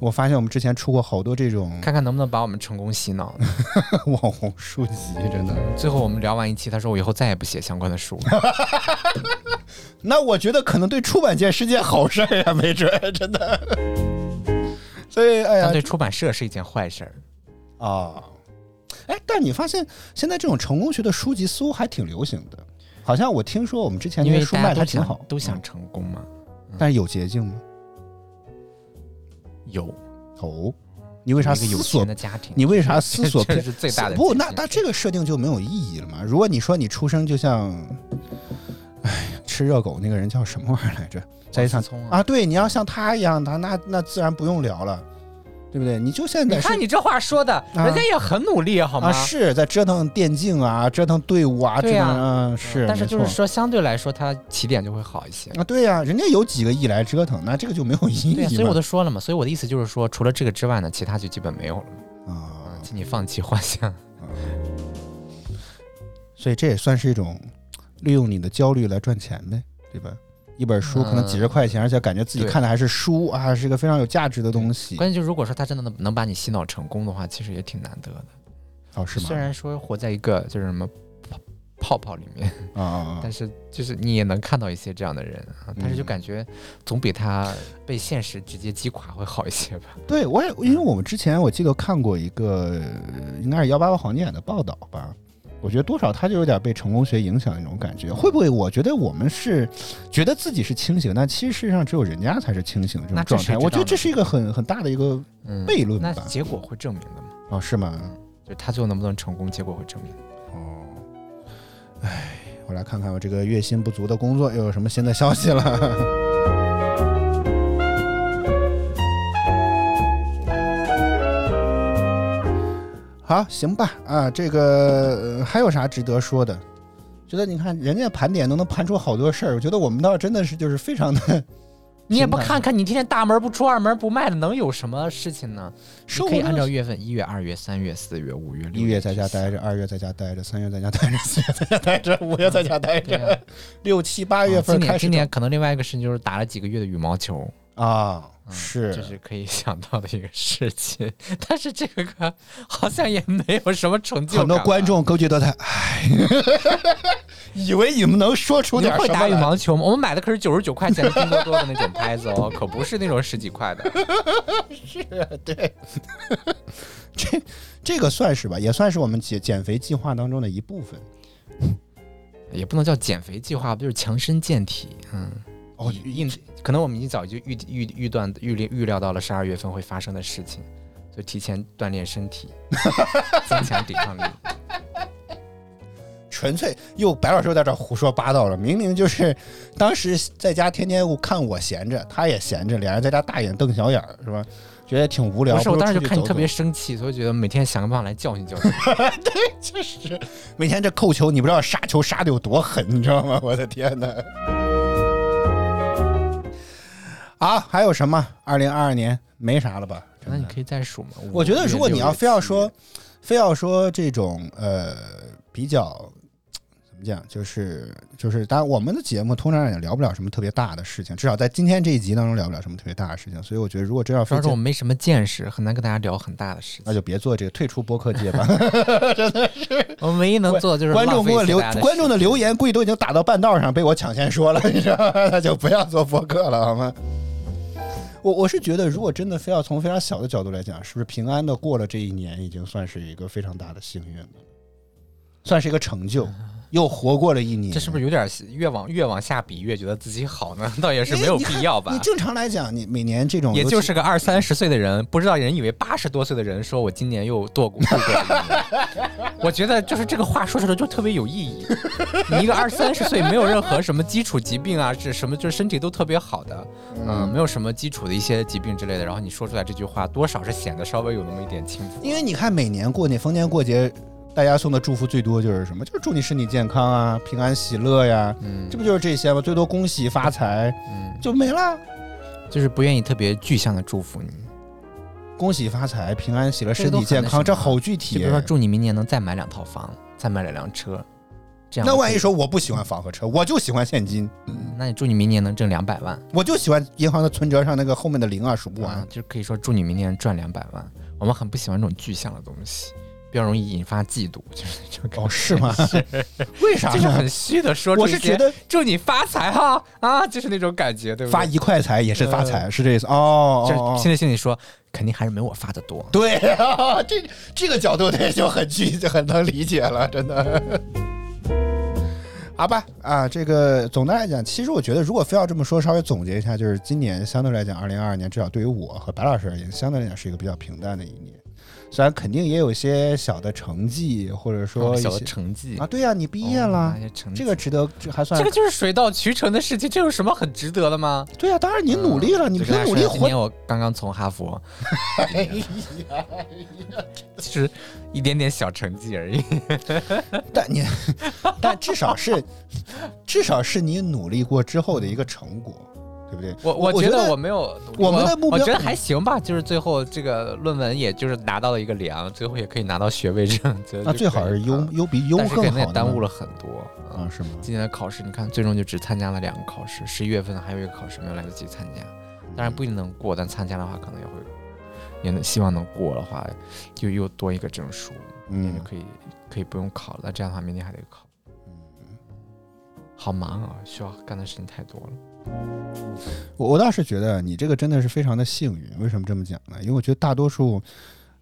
我发现我们之前出过好多这种看看能不能把我们成功洗脑。网红书籍，真的。最后我们聊完一期，他说我以后再也不写相关的书。那我觉得可能对出版界是件好事儿啊，没准儿 真的。所以，哎呀但，对出版社是一件坏事儿。啊，哎，但你发现现在这种成功学的书籍似乎还挺流行的，好像我听说我们之前因为那些书卖的还挺好，都想嗯成功嘛。但是有捷径吗？有，哦，你为啥有思索的家庭？你为啥 思索这是最大的不？那那这个设定就没有意义了嘛？如果你说你出生就像，哎，吃热狗那个人叫什么玩意儿来着？在一场王思聪啊啊，对，你要像他一样，他那那自然不用聊了，对不对？你就现在你看你这话说的，啊人家也很努力，好吗？啊，是在折腾电竞啊，折腾队伍啊，对呀啊嗯是，但是就是说，相对来说，他起点就会好一些。啊，对呀、人家有几个亿来折腾，那这个就没有意义。所以我都说了嘛，所以我的意思就是说，除了这个之外呢，其他就基本没有了。啊，请你放弃幻想。所以这也算是一种利用你的焦虑来赚钱呗，对吧？一本书可能几十块钱，而且感觉自己看的还是书啊，是一个非常有价值的东西。关键就如果说他真的能能把你洗脑成功的话，其实也挺难得的。哦，是吗？虽然说活在一个就是什么泡泡泡里面，啊但！是就是你也能看到一些这样的人啊，但是就嗯感觉总比他被现实直接击垮会好一些吧。对，我也因为我们之前我记得看过一个，呃应该是幺八八黄金眼的报道吧。我觉得多少他就有点被成功学影响的那种感觉，会不会？我觉得我们是觉得自己是清醒，但其实事实上只有人家才是清醒的这种状态。我觉得这是一个很很大的一个嗯，悖论吧。那结果会证明的嘛？哦，是吗？就他最后能不能成功，结果会证明。哦，哎，我来看看我这个月薪不足的工作又有什么新的消息了。好，行吧，啊，这个、呃还有啥值得说的？觉得你看人家盘点都能盘出好多事儿，我觉得我们倒真的是就是非常的，你也不看看，你天天大门不出二门不迈的，能有什么事情呢？你可以按照月份，一月、二月、三月、四月、五月、一月在家待着，二月在家待着，三月在家待着，四月在家待着，五月在家待对着，六七八月份啊今年今年可能另外一个事情就是打了几个月的羽毛球，啊，嗯是这是可以想到的一个事情。但是这个好像也没有什么成就感。很多观，众都觉得他，唉，以为你们能说出你们会打羽。毛球吗？我们买的可是九十九块钱的拼多多的那种拍子哦，可不是那种十几块的。是对，这这个算是吧，也算是我们减减肥计划当中的一部分。也不能叫减肥计划，不就是强身健体？嗯，哦以应可能我们已经早就预预预断预料预料到了十二月份会发生的事情，所以提前锻炼身体，增强抵抗力。纯粹又白老师又在这胡说八道了，明明就是当时在家天天看我闲着，他也闲着，俩人在家大眼瞪小眼儿，是吧？觉得挺无聊。不是，我当时就看你特别生气，所以觉得每天想个办法来教训教训。对确实，每天这扣球，你不知道杀球杀的有多狠，你知道吗？我的天哪！啊，还有什么？二零二二年没啥了吧？那你可以再数嘛？我觉得，如果你要非要说，非要说这种呃比较怎么讲，就是就是，当然我们的节目通常也聊不了什么特别大的事情，至少在今天这一集当中聊不了什么特别大的事情，所以我觉得，如果真要非主要是我没什么见识，很难跟大家聊很大的事情。那就别做这个退出播客界吧。真的是我们唯一能做的就是观众给我留观众的留言，估计都已经打到半道上，被我抢先说了，你知道？那就不要做播客了，好吗？我我是觉得，如果真的非要从非常小的角度来讲，是不是平安的过了这一年，已经算是一个非常大的幸运了，算是一个成就，又活过了一年。这是不是有点越往越往下比越觉得自己好呢？倒也是没有必要吧你。正常来讲，你每年这种也就是个二三十岁的人，不知道人以为八十多岁的人说我今年又度过度过了一年，我觉得就是这个话说出来就特别有意义。你一个二三十岁没有任何什么基础疾病啊，是什么就是身体都特别好的，嗯，没有什么基础的一些疾病之类的，然后你说出来这句话，多少是显得稍微有那么一点轻浮。因为你看每年过年逢年过节，大家送的祝福最多就是什么？就是祝你身体健康啊，平安喜乐呀，嗯这不就是这些吗？最多恭喜发财嗯，就没了。就是不愿意特别具象的祝福你，恭喜发财，平安喜乐，身体健康，这好具体就比如说祝你明年能再买两套房，再买两辆车，这样那万一说我不喜欢房和车，我就喜欢现金，嗯那你祝你明年能挣两百万，我就喜欢银行的存折上那个后面的零啊数不完啊，。就可以说祝你明年赚两百万。我们很不喜欢这种具象的东西，比较容易引发嫉妒，就是 这种感觉哦，是吗？为啥就是很？虚的说我是觉得祝你发财哈啊，就是那种感觉，对不对？发一块财也是发财，是这意思哦。就哦哦是心里心里说，肯定还是没我发的多。对啊，这这个角度对就很具就很能理解了，真的。好吧，啊，这个总的来讲，其实我觉得，如果非要这么说，稍微总结一下，就是今年相对来讲，二零二二年至少对于我和白老师而言，相对来讲是一个比较平淡的一年。虽然肯定也有些小的成绩，或者说一小的些成绩啊，对呀、你毕业哦了这个值得，这还算这个就是水到渠成的事情，这有什么很值得的吗？对呀、当然你努力了，你就凭跟他说今努力活年我刚刚从哈佛，哎呀，其实一点点小成绩而已。但你，但至少是，至少是你努力过之后的一个成果。对不对？我我觉得我没有，我们的目标我觉得还行吧，就是最后这个论文也就是拿到了一个良，最后也可以拿到学位证，那最好是优啊优比优但是更好但是肯定也耽误了很多啊，。是吗？今年的考试，你看最终就只参加了两个考试，十一月份还有一个考试没有来得及参加，当然不一定能过，但参加的话可能也会，也能希望能过的话，就又多一个证书，嗯就可以可以不用考了。这样的话，明年还得考，好忙啊，需要干的事情太多了。我我倒是觉得你这个真的是非常的幸运。为什么这么讲呢？因为我觉得大多数，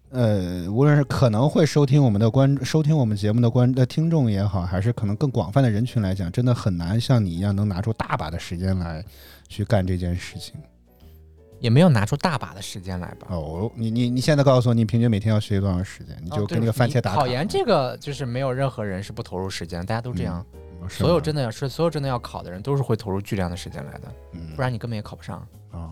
呃，无论是可能会收听我们的观收听我们节目的观的听众也好，还是可能更广泛的人群来讲，真的很难像你一样能拿出大把的时间来去干这件事情。也没有拿出大把的时间来吧。哦，你你你现在告诉我，你平均每天要学习多长时间？你就跟那个番茄打卡。考研这个就是没有任何人是不投入时间，大家都这样。嗯所有真的要是所有真的要考的人，都是会投入巨量的时间来的，嗯不然你根本也考不上。啊，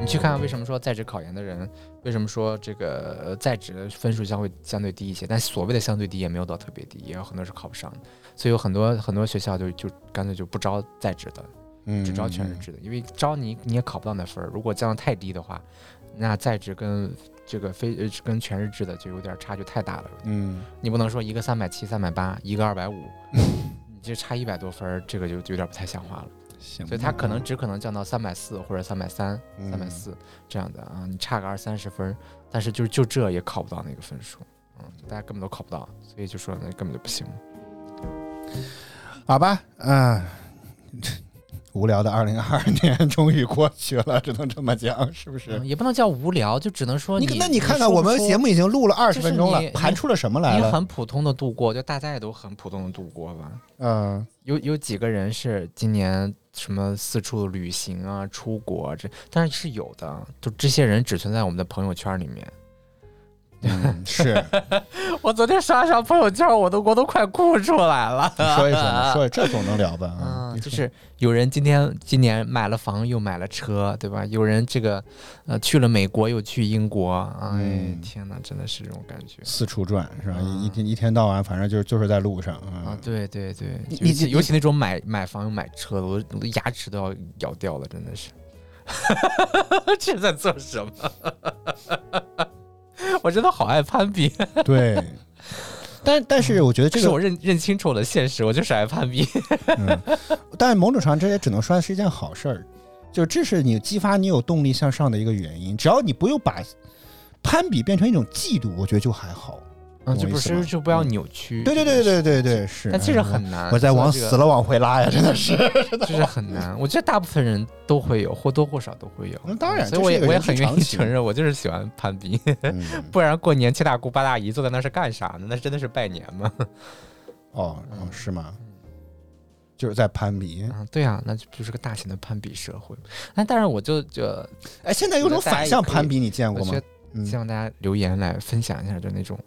你去看看为什么说在职考研的人，为什么说这个呃在职的分数相会相对低一些？但所谓的相对低也没有到特别低，也有很多是考不上的。所以有很多很多学校就就干脆就不招在职的，嗯，只招全日制的，因为招你你也考不到那分儿。如果降的太低的话，那在职跟这个非呃跟全日制的就有点差距太大了。嗯，你不能说一个三百七、三百八，一个二百五，你这差一百多分儿，这个就就有点不太像话了。行，所以它可能只可能降到三百四或者三百三、嗯三百四这样的啊，你差个二三十分，但是就就这也考不到那个分数，嗯，大家根本都考不到，所以就说那根本就不行。好吧，嗯、无聊的二零二二 年终于过去了，只能这么讲，是不是？嗯也不能叫无聊，就只能说你你那你看看，我们节目已经录了二十分钟了你，盘出了什么来你了？很普通的度过，就大家也都很普通的度过吧。嗯，有有几个人是今年什么四处旅行啊、出国啊这，但是是有的，就这些人只存在我们的朋友圈里面。嗯，是，我昨天刷刷朋友圈，我都我都快哭出来了。说一说嘛，说这总能聊吧？啊嗯，就是有人今天今年买了房又买了车，对吧？有人这个呃去了美国又去英国，哎，嗯天哪，真的是这种感觉四处转是吧？嗯一一天一天到晚，反正就就是在路上啊啊！。对对对，你尤其你尤其那种买买房又买车的，我我的牙齿都要咬掉了，真的是。这在做什么？我真的好爱攀比，对，但但是我觉得这个，是我认认清楚我的现实，我就是爱攀比。嗯，但某种程度上这也只能说是一件好事儿，就这是你激发你有动力向上的一个原因。只要你不用把攀比变成一种嫉妒，我觉得就还好。嗯，就不是就不要扭曲。对对对对对对，是。但其实哎很难。我在往死了往回拉呀，真的是。就是很难。我觉得大部分人都会有，或多或少都会有。那当然所以我也我也很愿意承认，我就是喜欢攀比，嗯 不然过年七大姑八大姨坐在那是干啥呢？那真的是拜年吗？哦哦，是吗？就是在攀比。啊，对啊，那就就是个大型的攀比社会。哎，但是我就就哎，现在有种反向攀比，你见过吗希望大家留言来分享一下，就那种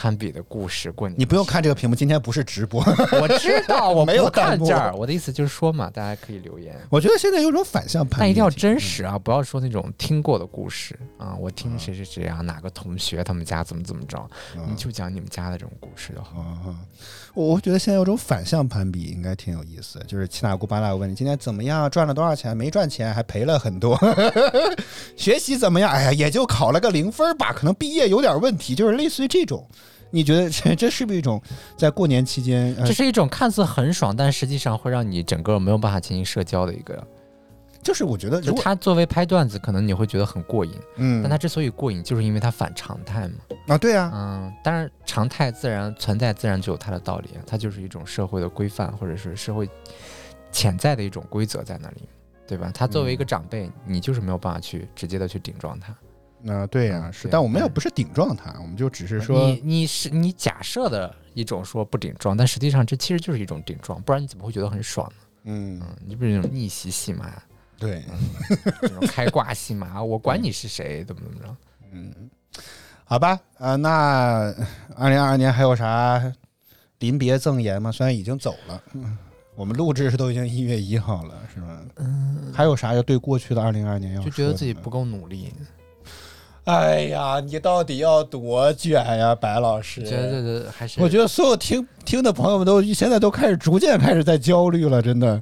攀比的故事。过年你不用看这个屏幕，今天不是直播。我知道，我没有不看这儿。我的意思就是说嘛，大家可以留言。我觉得现在有种反向攀比，但一定要真实啊，不要说那种听过的故事啊。我听谁谁谁啊，哪个同学他们家怎么怎么着，嗯。你就讲你们家的这种故事就好。啊，我我觉得现在有种反向攀比，应该挺有意思。就是七大姑八大姑问你今天怎么样，赚了多少钱？没赚钱，还赔了很多。学习怎么样？哎呀，也就考了个零分吧，可能毕业有点问题，就是类似于这种。你觉得这 这是不是一种在过年期间？呃这是一种看似很爽，但实际上会让你整个没有办法进行社交的一个。就是我觉得，就如果它作为拍段子，可能你会觉得很过瘾，嗯但他之所以过瘾，就是因为他反常态嘛。啊，对啊，嗯，当然常态自然存在，自然就有它的道理，它就是一种社会的规范，或者是社会潜在的一种规则在那里，对吧？他作为一个长辈，你就是没有办法去直接的去顶撞他。那对呀、是，但我们又不是顶撞他，我们就只是说，你你是你假设的一种说不顶撞，但实际上这其实就是一种顶撞，不然你怎么会觉得很爽呢？嗯，嗯，你不是那种逆袭戏码，对，这种开挂戏码，我管你是谁，怎么怎么着。嗯，好吧，啊、那二零二二年还有啥临别赠言吗？虽然已经走了，嗯，我们录制是都已经一月一号了，是吧？嗯，还有啥要对过去的二零二年要就觉得自己不够努力，哎呀，你到底要多卷呀，白老师？觉得还是我觉得所有听听的朋友们都现在都开始逐渐开始在焦虑了，真的。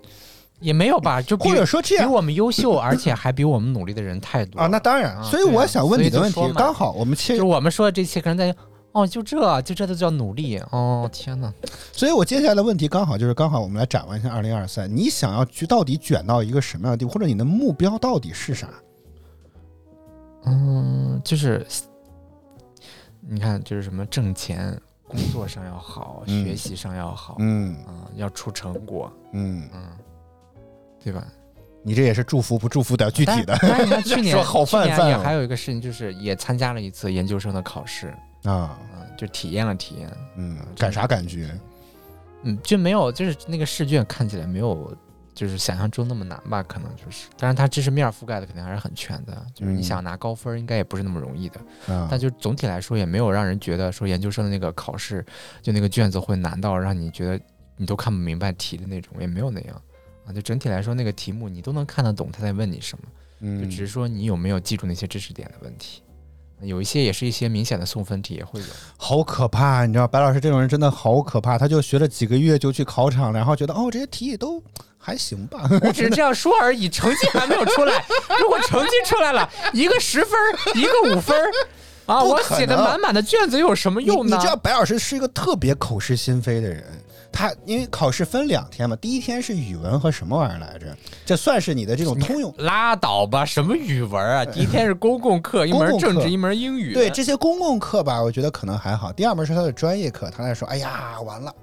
也没有吧，就或者说这样比我们优秀，而且还比我们努力的人太多啊，那当然。啊所以我想问你的问题刚好我们切就是我们说的这些，可能在哦，就这就这都叫努力哦，天哪！所以我接下来的问题刚好就是刚好我们来展望一下二零二三，你想要去到底卷到一个什么样的地步，或者你的目标到底是啥？嗯，就是你看，就是什么挣钱，工作上要好，嗯学习上要好，嗯啊，要出成果，嗯，嗯，对吧？你这也是祝福不祝福的具体的去年 说好泛泛还有一个事情，就是也参加了一次研究生的考试，啊，嗯，就体验了体验，嗯，感啥感觉？嗯，就没有，就是那个试卷看起来没有，就是想象中那么难吧？可能就是，当然它知识面覆盖的肯定还是很全的，就是你嗯想拿高分应该也不是那么容易的。啊但就总体来说，也没有让人觉得说研究生的那个考试，就那个卷子会难到让你觉得你都看不明白题的那种，也没有那样啊。就整体来说，那个题目你都能看得懂他在问你什么，就嗯只是说你有没有记住那些知识点的问题。有一些也是一些明显的送分题也会有，好可怕，你知道，白老师这种人真的好可怕。他就学了几个月就去考场了，然后觉得哦，这些题都还行吧。我只是这样说而已，成绩还没有出来。如果成绩出来了，一个十分，一个五分儿，啊，我写的满满的卷子有什么用呢？你知道白老师是一个特别口是心非的人。他因为考试分两天嘛，第一天是语文和什么玩意儿来着？这算是你的这种通用。拉倒吧，什么语文啊？第一天是公共课，一门政治，一门英语。对这些公共课吧，我觉得可能还好。第二门是他的专业课，他在说：“哎呀，完了，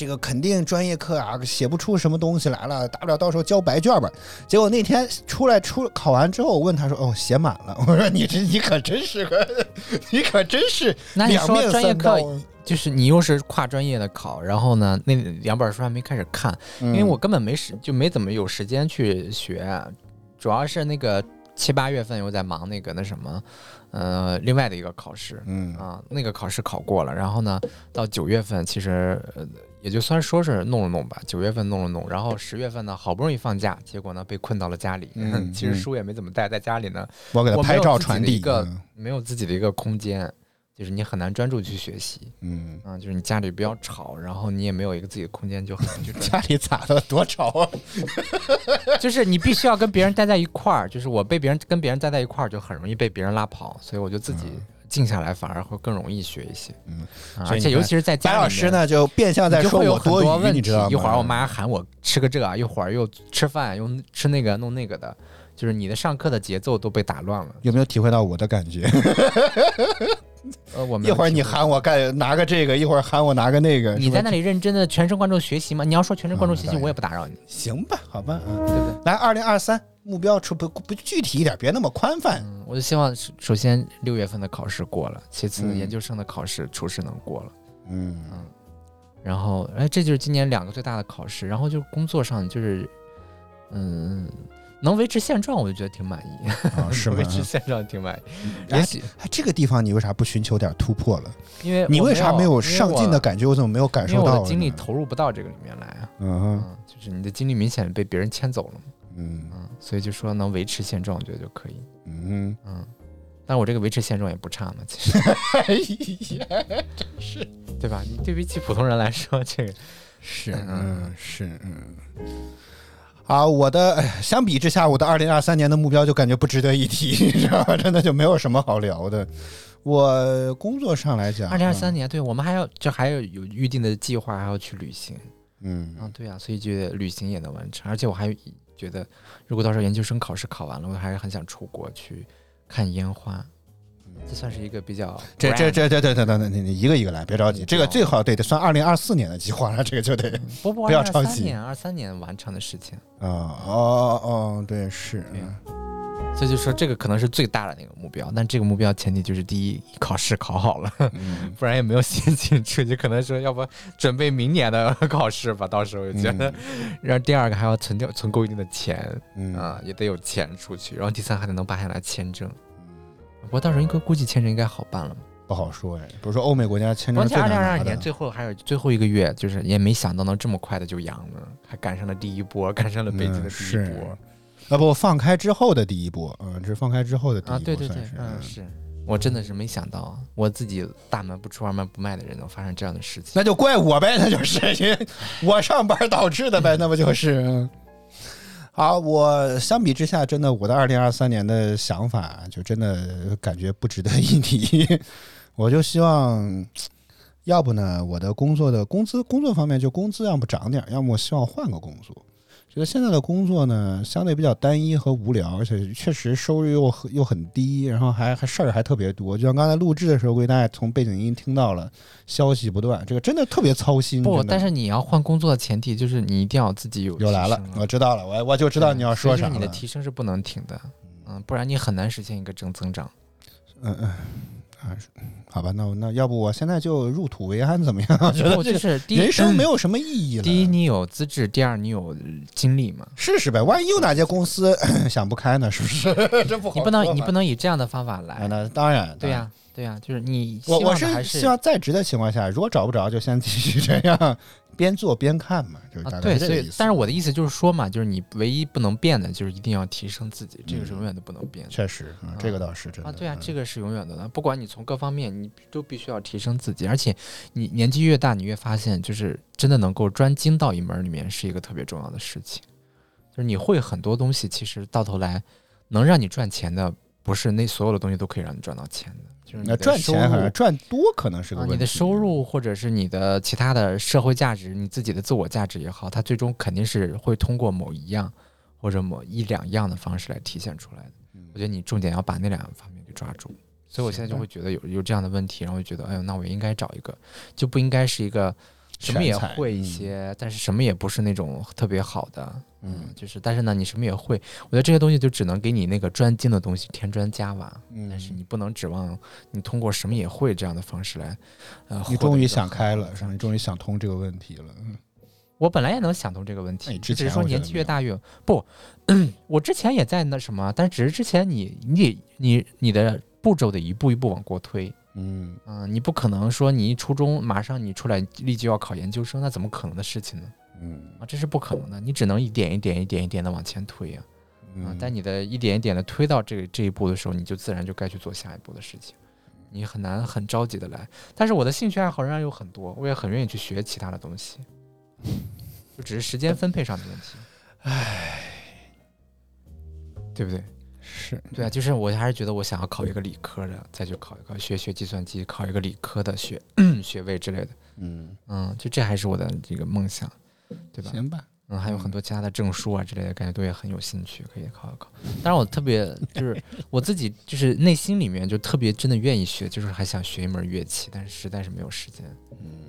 这个肯定专业课啊，写不出什么东西来了，大不了到时候交白卷吧。”结果那天出来出考完之后，我问他说：“哦，写满了。”我说：“你这你可真是个，你可真是那你说两面专业课三刀啊。就是你又是跨专业的考，然后呢，那两本书还没开始看，嗯”因为我根本没时就没怎么有时间去学，主要是那个七八月份又在忙那个那什么，呃，另外的一个考试。嗯啊，那个考试考过了，然后呢，到九月份其实呃也就算说是弄了弄吧，九月份弄了弄，然后十月份呢好不容易放假，结果呢被困到了家里，嗯 其实嗯书也没怎么带，在家里呢我给他拍照传递一个嗯没有自己的一个空间，就是你很难专注去学习，嗯，啊，就是你家里比较吵，然后你也没有一个自己的空间，就很难去 家里咋的多吵啊？就是你必须要跟别人待在一块儿，就是我被别人跟别人待在一块儿，就很容易被别人拉跑，所以我就自己静下来，反而会更容易学一些。嗯而且尤其是在家里面白老师，呢，就变相在就会有说我多余，很多问题你知道吗？一会儿我妈喊我吃个这，一会儿又吃饭，又吃那个弄那个的，就是你的上课的节奏都被打乱了。有没有体会到我的感觉？呃，我们一会儿你喊我干拿个这个，一会儿喊我拿个那个，你在那里认真的全神贯注学习吗？你要说全神贯注学习，嗯我也不打扰你，行吧？好吧，嗯，对不对？来，二零二三目标出不不具体一点，别那么宽泛。嗯，我就希望首首先六月份的考试过了，其次嗯研究生的考试初试能过了。嗯然后，哎，这就是今年两个最大的考试。然后就是工作上，就是，嗯，能维持现状，我就觉得挺满意。啊，是吗维？持现状挺满意。哎也许哎，这个地方你为啥不寻求点突破了？因为你为啥没有上进的感觉？我怎么没有感受到呢？的精力投入不到这个里面来啊。嗯嗯，就是你的精力明显被别人牵走了嘛。嗯嗯，所以就说能维持现状，我觉得就可以。嗯嗯，但我这个维持现状也不差嘛，其实，哼，哎呀，对吧？你对比起普通人来说，这个是嗯嗯是嗯。啊，我的哎相比之下，我的二零二三年的目标就感觉不值得一提，知道吧？真的就没有什么好聊的。我工作上来讲，二零二三年，对我们还要就还有有预定的计划，还要去旅行。嗯，啊，对啊，所以觉得旅行也能完成，而且我还觉得，如果到时候研究生考试考完了，我还是很想出国去看烟花，这算是一个比较嗯这这这这这这等等，你你一个一个来，别着急，这个最好得得算二零二四年的计划了，这个就得不要着急。三年二三年完成的事情，啊哦哦，对是，对所以就说这个可能是最大的那个目标，但这个目标前提就是第一考试考好了，嗯。不然也没有心情出去，可能说要不准备明年的 考试吧，到时候就觉得，然后第二个还要存掉存够一定的钱，嗯。啊，也得有钱出去，然后第三还得能办下来签证。不过到时候应该估计签证应该好办了。不好说哎，不是说欧美国家签证最二零二二年最后还有最后一个月，就是也没想到能这么快的就阳了，还赶上了第一波，赶上了北京的第一波、啊不放开之后的第一波，嗯，这是放开之后的第一啊！波，对对对算是，嗯，是我真的是没想到，我自己大门不出二门不迈的人能发生这样的事情。那就怪我呗，那就是因为 我上班导致的呗，那不就是？嗯啊，我相比之下，真的我的二零二三年的想法就真的感觉不值得一提。我就希望，要不呢，我的工作的工资工作方面就工资要么涨点，要么我希望换个工作。觉得现在的工作呢，相对比较单一和无聊，而且确实收入又又很低，然后还还事儿还特别多。就像刚才录制的时候，估计大家从背景音听到了消息不断，这个真的特别操心。不，但是你要换工作的前提就是你一定要自己有有来了，我知道了，我我就知道你要说啥你的提升是不能停的，嗯，不然你很难实现一个正增长。嗯嗯，啊，是好吧，那我那要不我现在就入土为安怎么样？我觉得这个就是第一人生没有什么意义了。第一，你有资质；第二，你有经历嘛。试试呗，万一有哪家公司 想不开呢？是不是？真不好你不能，你不能。以这样的方法啊，来。那当然，对呀、对呀、就是你我我是希望在职的情况下，如果找不着，就先继续这样，边做边看嘛，就是大啊，对，所。以但是我的意思就是说嘛，就是你唯一不能变的，就是一定要提升自己，这个是嗯永远都不能变的。确实，嗯这个倒是真的啊，对啊，嗯这个是永远的。那不管你从各方面，你都必须要提升自己，而且你年纪越大，你越发现，就是真的能够专精到一门里面是一个特别重要的事情。就是你会很多东西，其实到头来能让你赚钱的，不是那所有的东西都可以让你赚到钱的。就是赚钱好像入赚多可能是个啊，问题。你的收入或者是你的其他的社会价值，你自己的自我价值也好，它最终肯定是会通过某一样或者某一两样的方式来体现出来的。嗯我觉得你重点要把那两个方面给抓住。所以我现在就会觉得有有这样的问题，然后就觉得，哎呦，那我应该找一个，就不应该是一个什么也会一嗯。些，但是什么也不是那种特别好的，嗯就是但是呢，你什么也会，我觉得这些东西就只能给你那个专精的东西添砖加瓦，嗯。但是你不能指望你通过什么也会这样的方式来，呃，你终于想开了？你终于想通这个问题了。嗯。我本来也能想通这个问题，只是说年纪越大越不，我之前也在那什么，但只是之前你你你你的步骤得一步一步往过推，嗯，嗯、你不可能说你一初中马上你出来立即要考研究生，那怎么可能的事情呢？嗯啊，这是不可能的，你只能一点一点一点一点的往前推啊，啊嗯，，但你的一点一点的推到这个这一步的时候，你就自然就该去做下一步的事情。你很难很着急的来，但是我的兴趣爱好仍然有很多，我也很愿意去学其他的东西，就只是时间分配上的问题。唉，对不对？是对啊，就是我还是觉得我想要考一个理科的，再去考一个学学计算机，考一个理科的学 学位之类的。嗯，嗯，就这还是我的这个梦想，对吧？行吧。嗯，还有很多其他的证书啊之类的，感觉都也很有兴趣，可以考一考。当然，我特别就是我自己就是内心里面就特别真的愿意学，就是还想学一门乐器，但是实在是没有时间。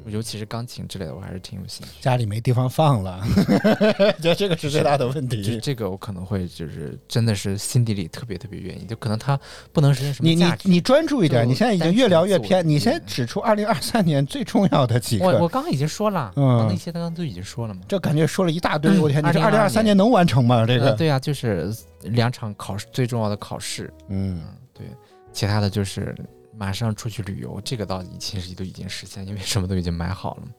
嗯，尤其是钢琴之类的，我还是挺有兴趣。家里没地方放了，觉得这个是最大的问就题。这个我可能会就是真的是心底里特别特别愿意，就可能它不能实现什么你你。你专注一点，你现在已经越聊越偏，你先指出二零二三年最重要的几个我我，刚刚已经说了，嗯那些刚刚都已经说了嘛。这感觉说了一大堆。我天，你这二零二2022三年能完成吗？这个，呃对啊，就是两场考试最重要的考试，嗯嗯，对，其他的就是马上出去旅游，这个倒已其实都已经实现，因为什么都已经买好了嘛。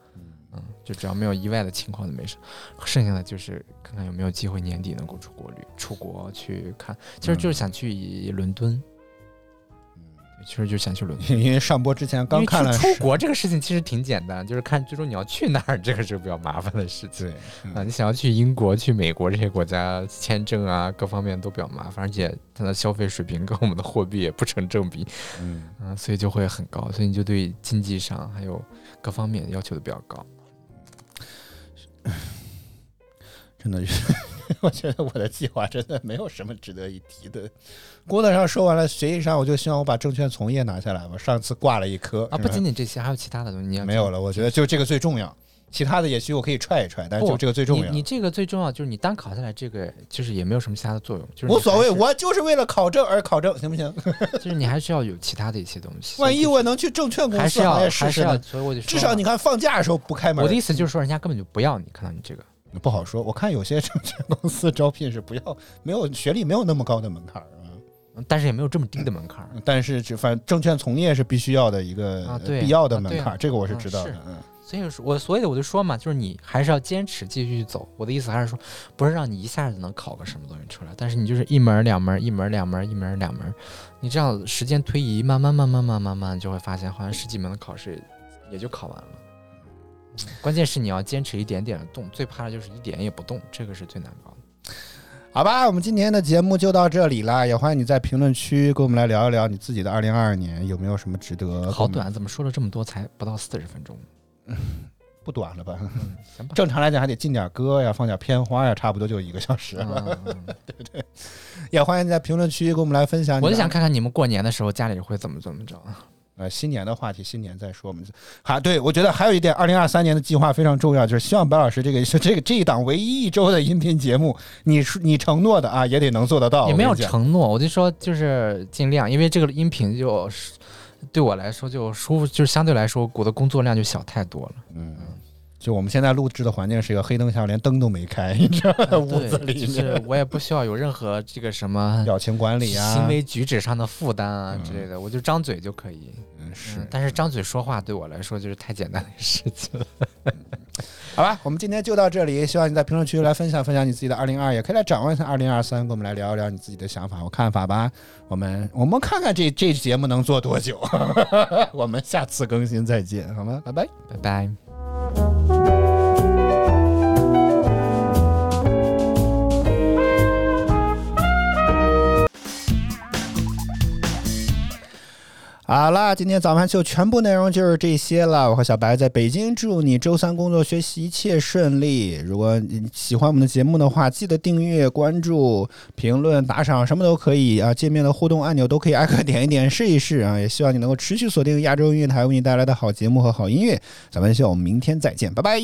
嗯，就只要没有意外的情况就没事，剩下的就是看看有没有机会年底能够出国旅出国去看，其实就是想去伦敦，其实就想去伦敦。因为上播之前刚看了出出国这个事情其实挺简单，就是看最终你要去哪儿，这个是比较麻烦的事情。对，嗯啊，你想要去英国、去美国这些国家，签证啊各方面都比较麻烦，而且它的消费水平跟我们的货币也不成正比，嗯，嗯、所以就会很高，所以你就对经济上还有各方面要求都比较高。真的是，我觉得我的计划真的没有什么值得一提的。工作上说完了，学习上我就希望我把证券从业拿下来吧。上次挂了一科啊，不仅仅这些，还有其他的东西，你要没有了，我觉得就这个最重要，其他的也许我可以踹一踹，但是就这个最重要。你你这个最重要就是你单考下来，这个就是也没有什么其他的作用，就是无所谓，我就是为了考证而考证，行不行？就是你还需要有其他的一些东西。万一我能去证券公还是要司行业还是要，试试呢？所以我就至少你看放假的时候不开门。我的意思就是说，人家根本就不要你看到你这个。不好说，我看有些 证券公司招聘是不要没有学历没有那么高的门槛儿啊。嗯但是也没有这么低的门槛儿。但是只反正证券从业是必须要的一个啊对必要的门槛儿，这个我是嗯知道的是。嗯，所以说我所以我就说嘛，就是你还是要坚持继续走。我的意思还是说，不是让你一下子能考个什么东西出来，但是你就是一门儿两门儿，一门儿两门儿，一门儿两门儿，你这样时间推移，慢慢慢慢慢慢慢慢，就会发现好像十几门的考试也就考完了。关键是你要坚持一点点的动，最怕的就是一点也不动，这个是最难搞的。好吧，我们今天的节目就到这里了，也欢迎你在评论区跟我们来聊一聊你自己的二零二二年有没有什么值得。好，短，怎么说了这么多才不到四十分钟？不短了吧？行吧。正常来讲还得进点歌呀，放点片花呀，差不多就一个小时了。嗯 也欢迎你在评论区跟我们来分享。我就想看看你们过年的时候家里会怎么怎么着。呃，新年的话题，新年再说。我们还对我觉得还有一点，二零二三年的计划非常重要，就是希望白老师这个 这个这一档唯一一周的音频节目，你说你承诺的啊，也得能做得到。也没有承诺，我就说就是尽量，因为这个音频就是对我来说就舒服，就是相对来说我的工作量就小太多了。嗯，就我们现在录制的环境是一个黑灯瞎，连灯都没开，你知道吗？屋子里就是我也不需要有任何这个什么表情管理啊，行为举止上的负担啊之类的，我就张嘴就可以。嗯是嗯，但是张嘴说话对我来说就是太简单的事情了。好吧，我们今天就到这里，希望你在评论区来分享分享你自己的二零二，也可以来展望一下二零二三，跟我们来聊一聊你自己的想法和看法吧。我们我们看看这这节目能做多久，我们下次更新再见，好吗？拜拜。拜拜。好啦，今天早饭秀全部内容就是这些了。我和小白在北京，祝你周三工作学习一切顺利。如果你喜欢我们的节目的话，记得订阅、关注、评论、打赏，什么都可以啊。界面的互动按钮都可以挨个点一点试一试啊。也希望你能够持续锁定亚洲音乐台为你带来的好节目和好音乐。早饭秀，我们明天再见，拜拜。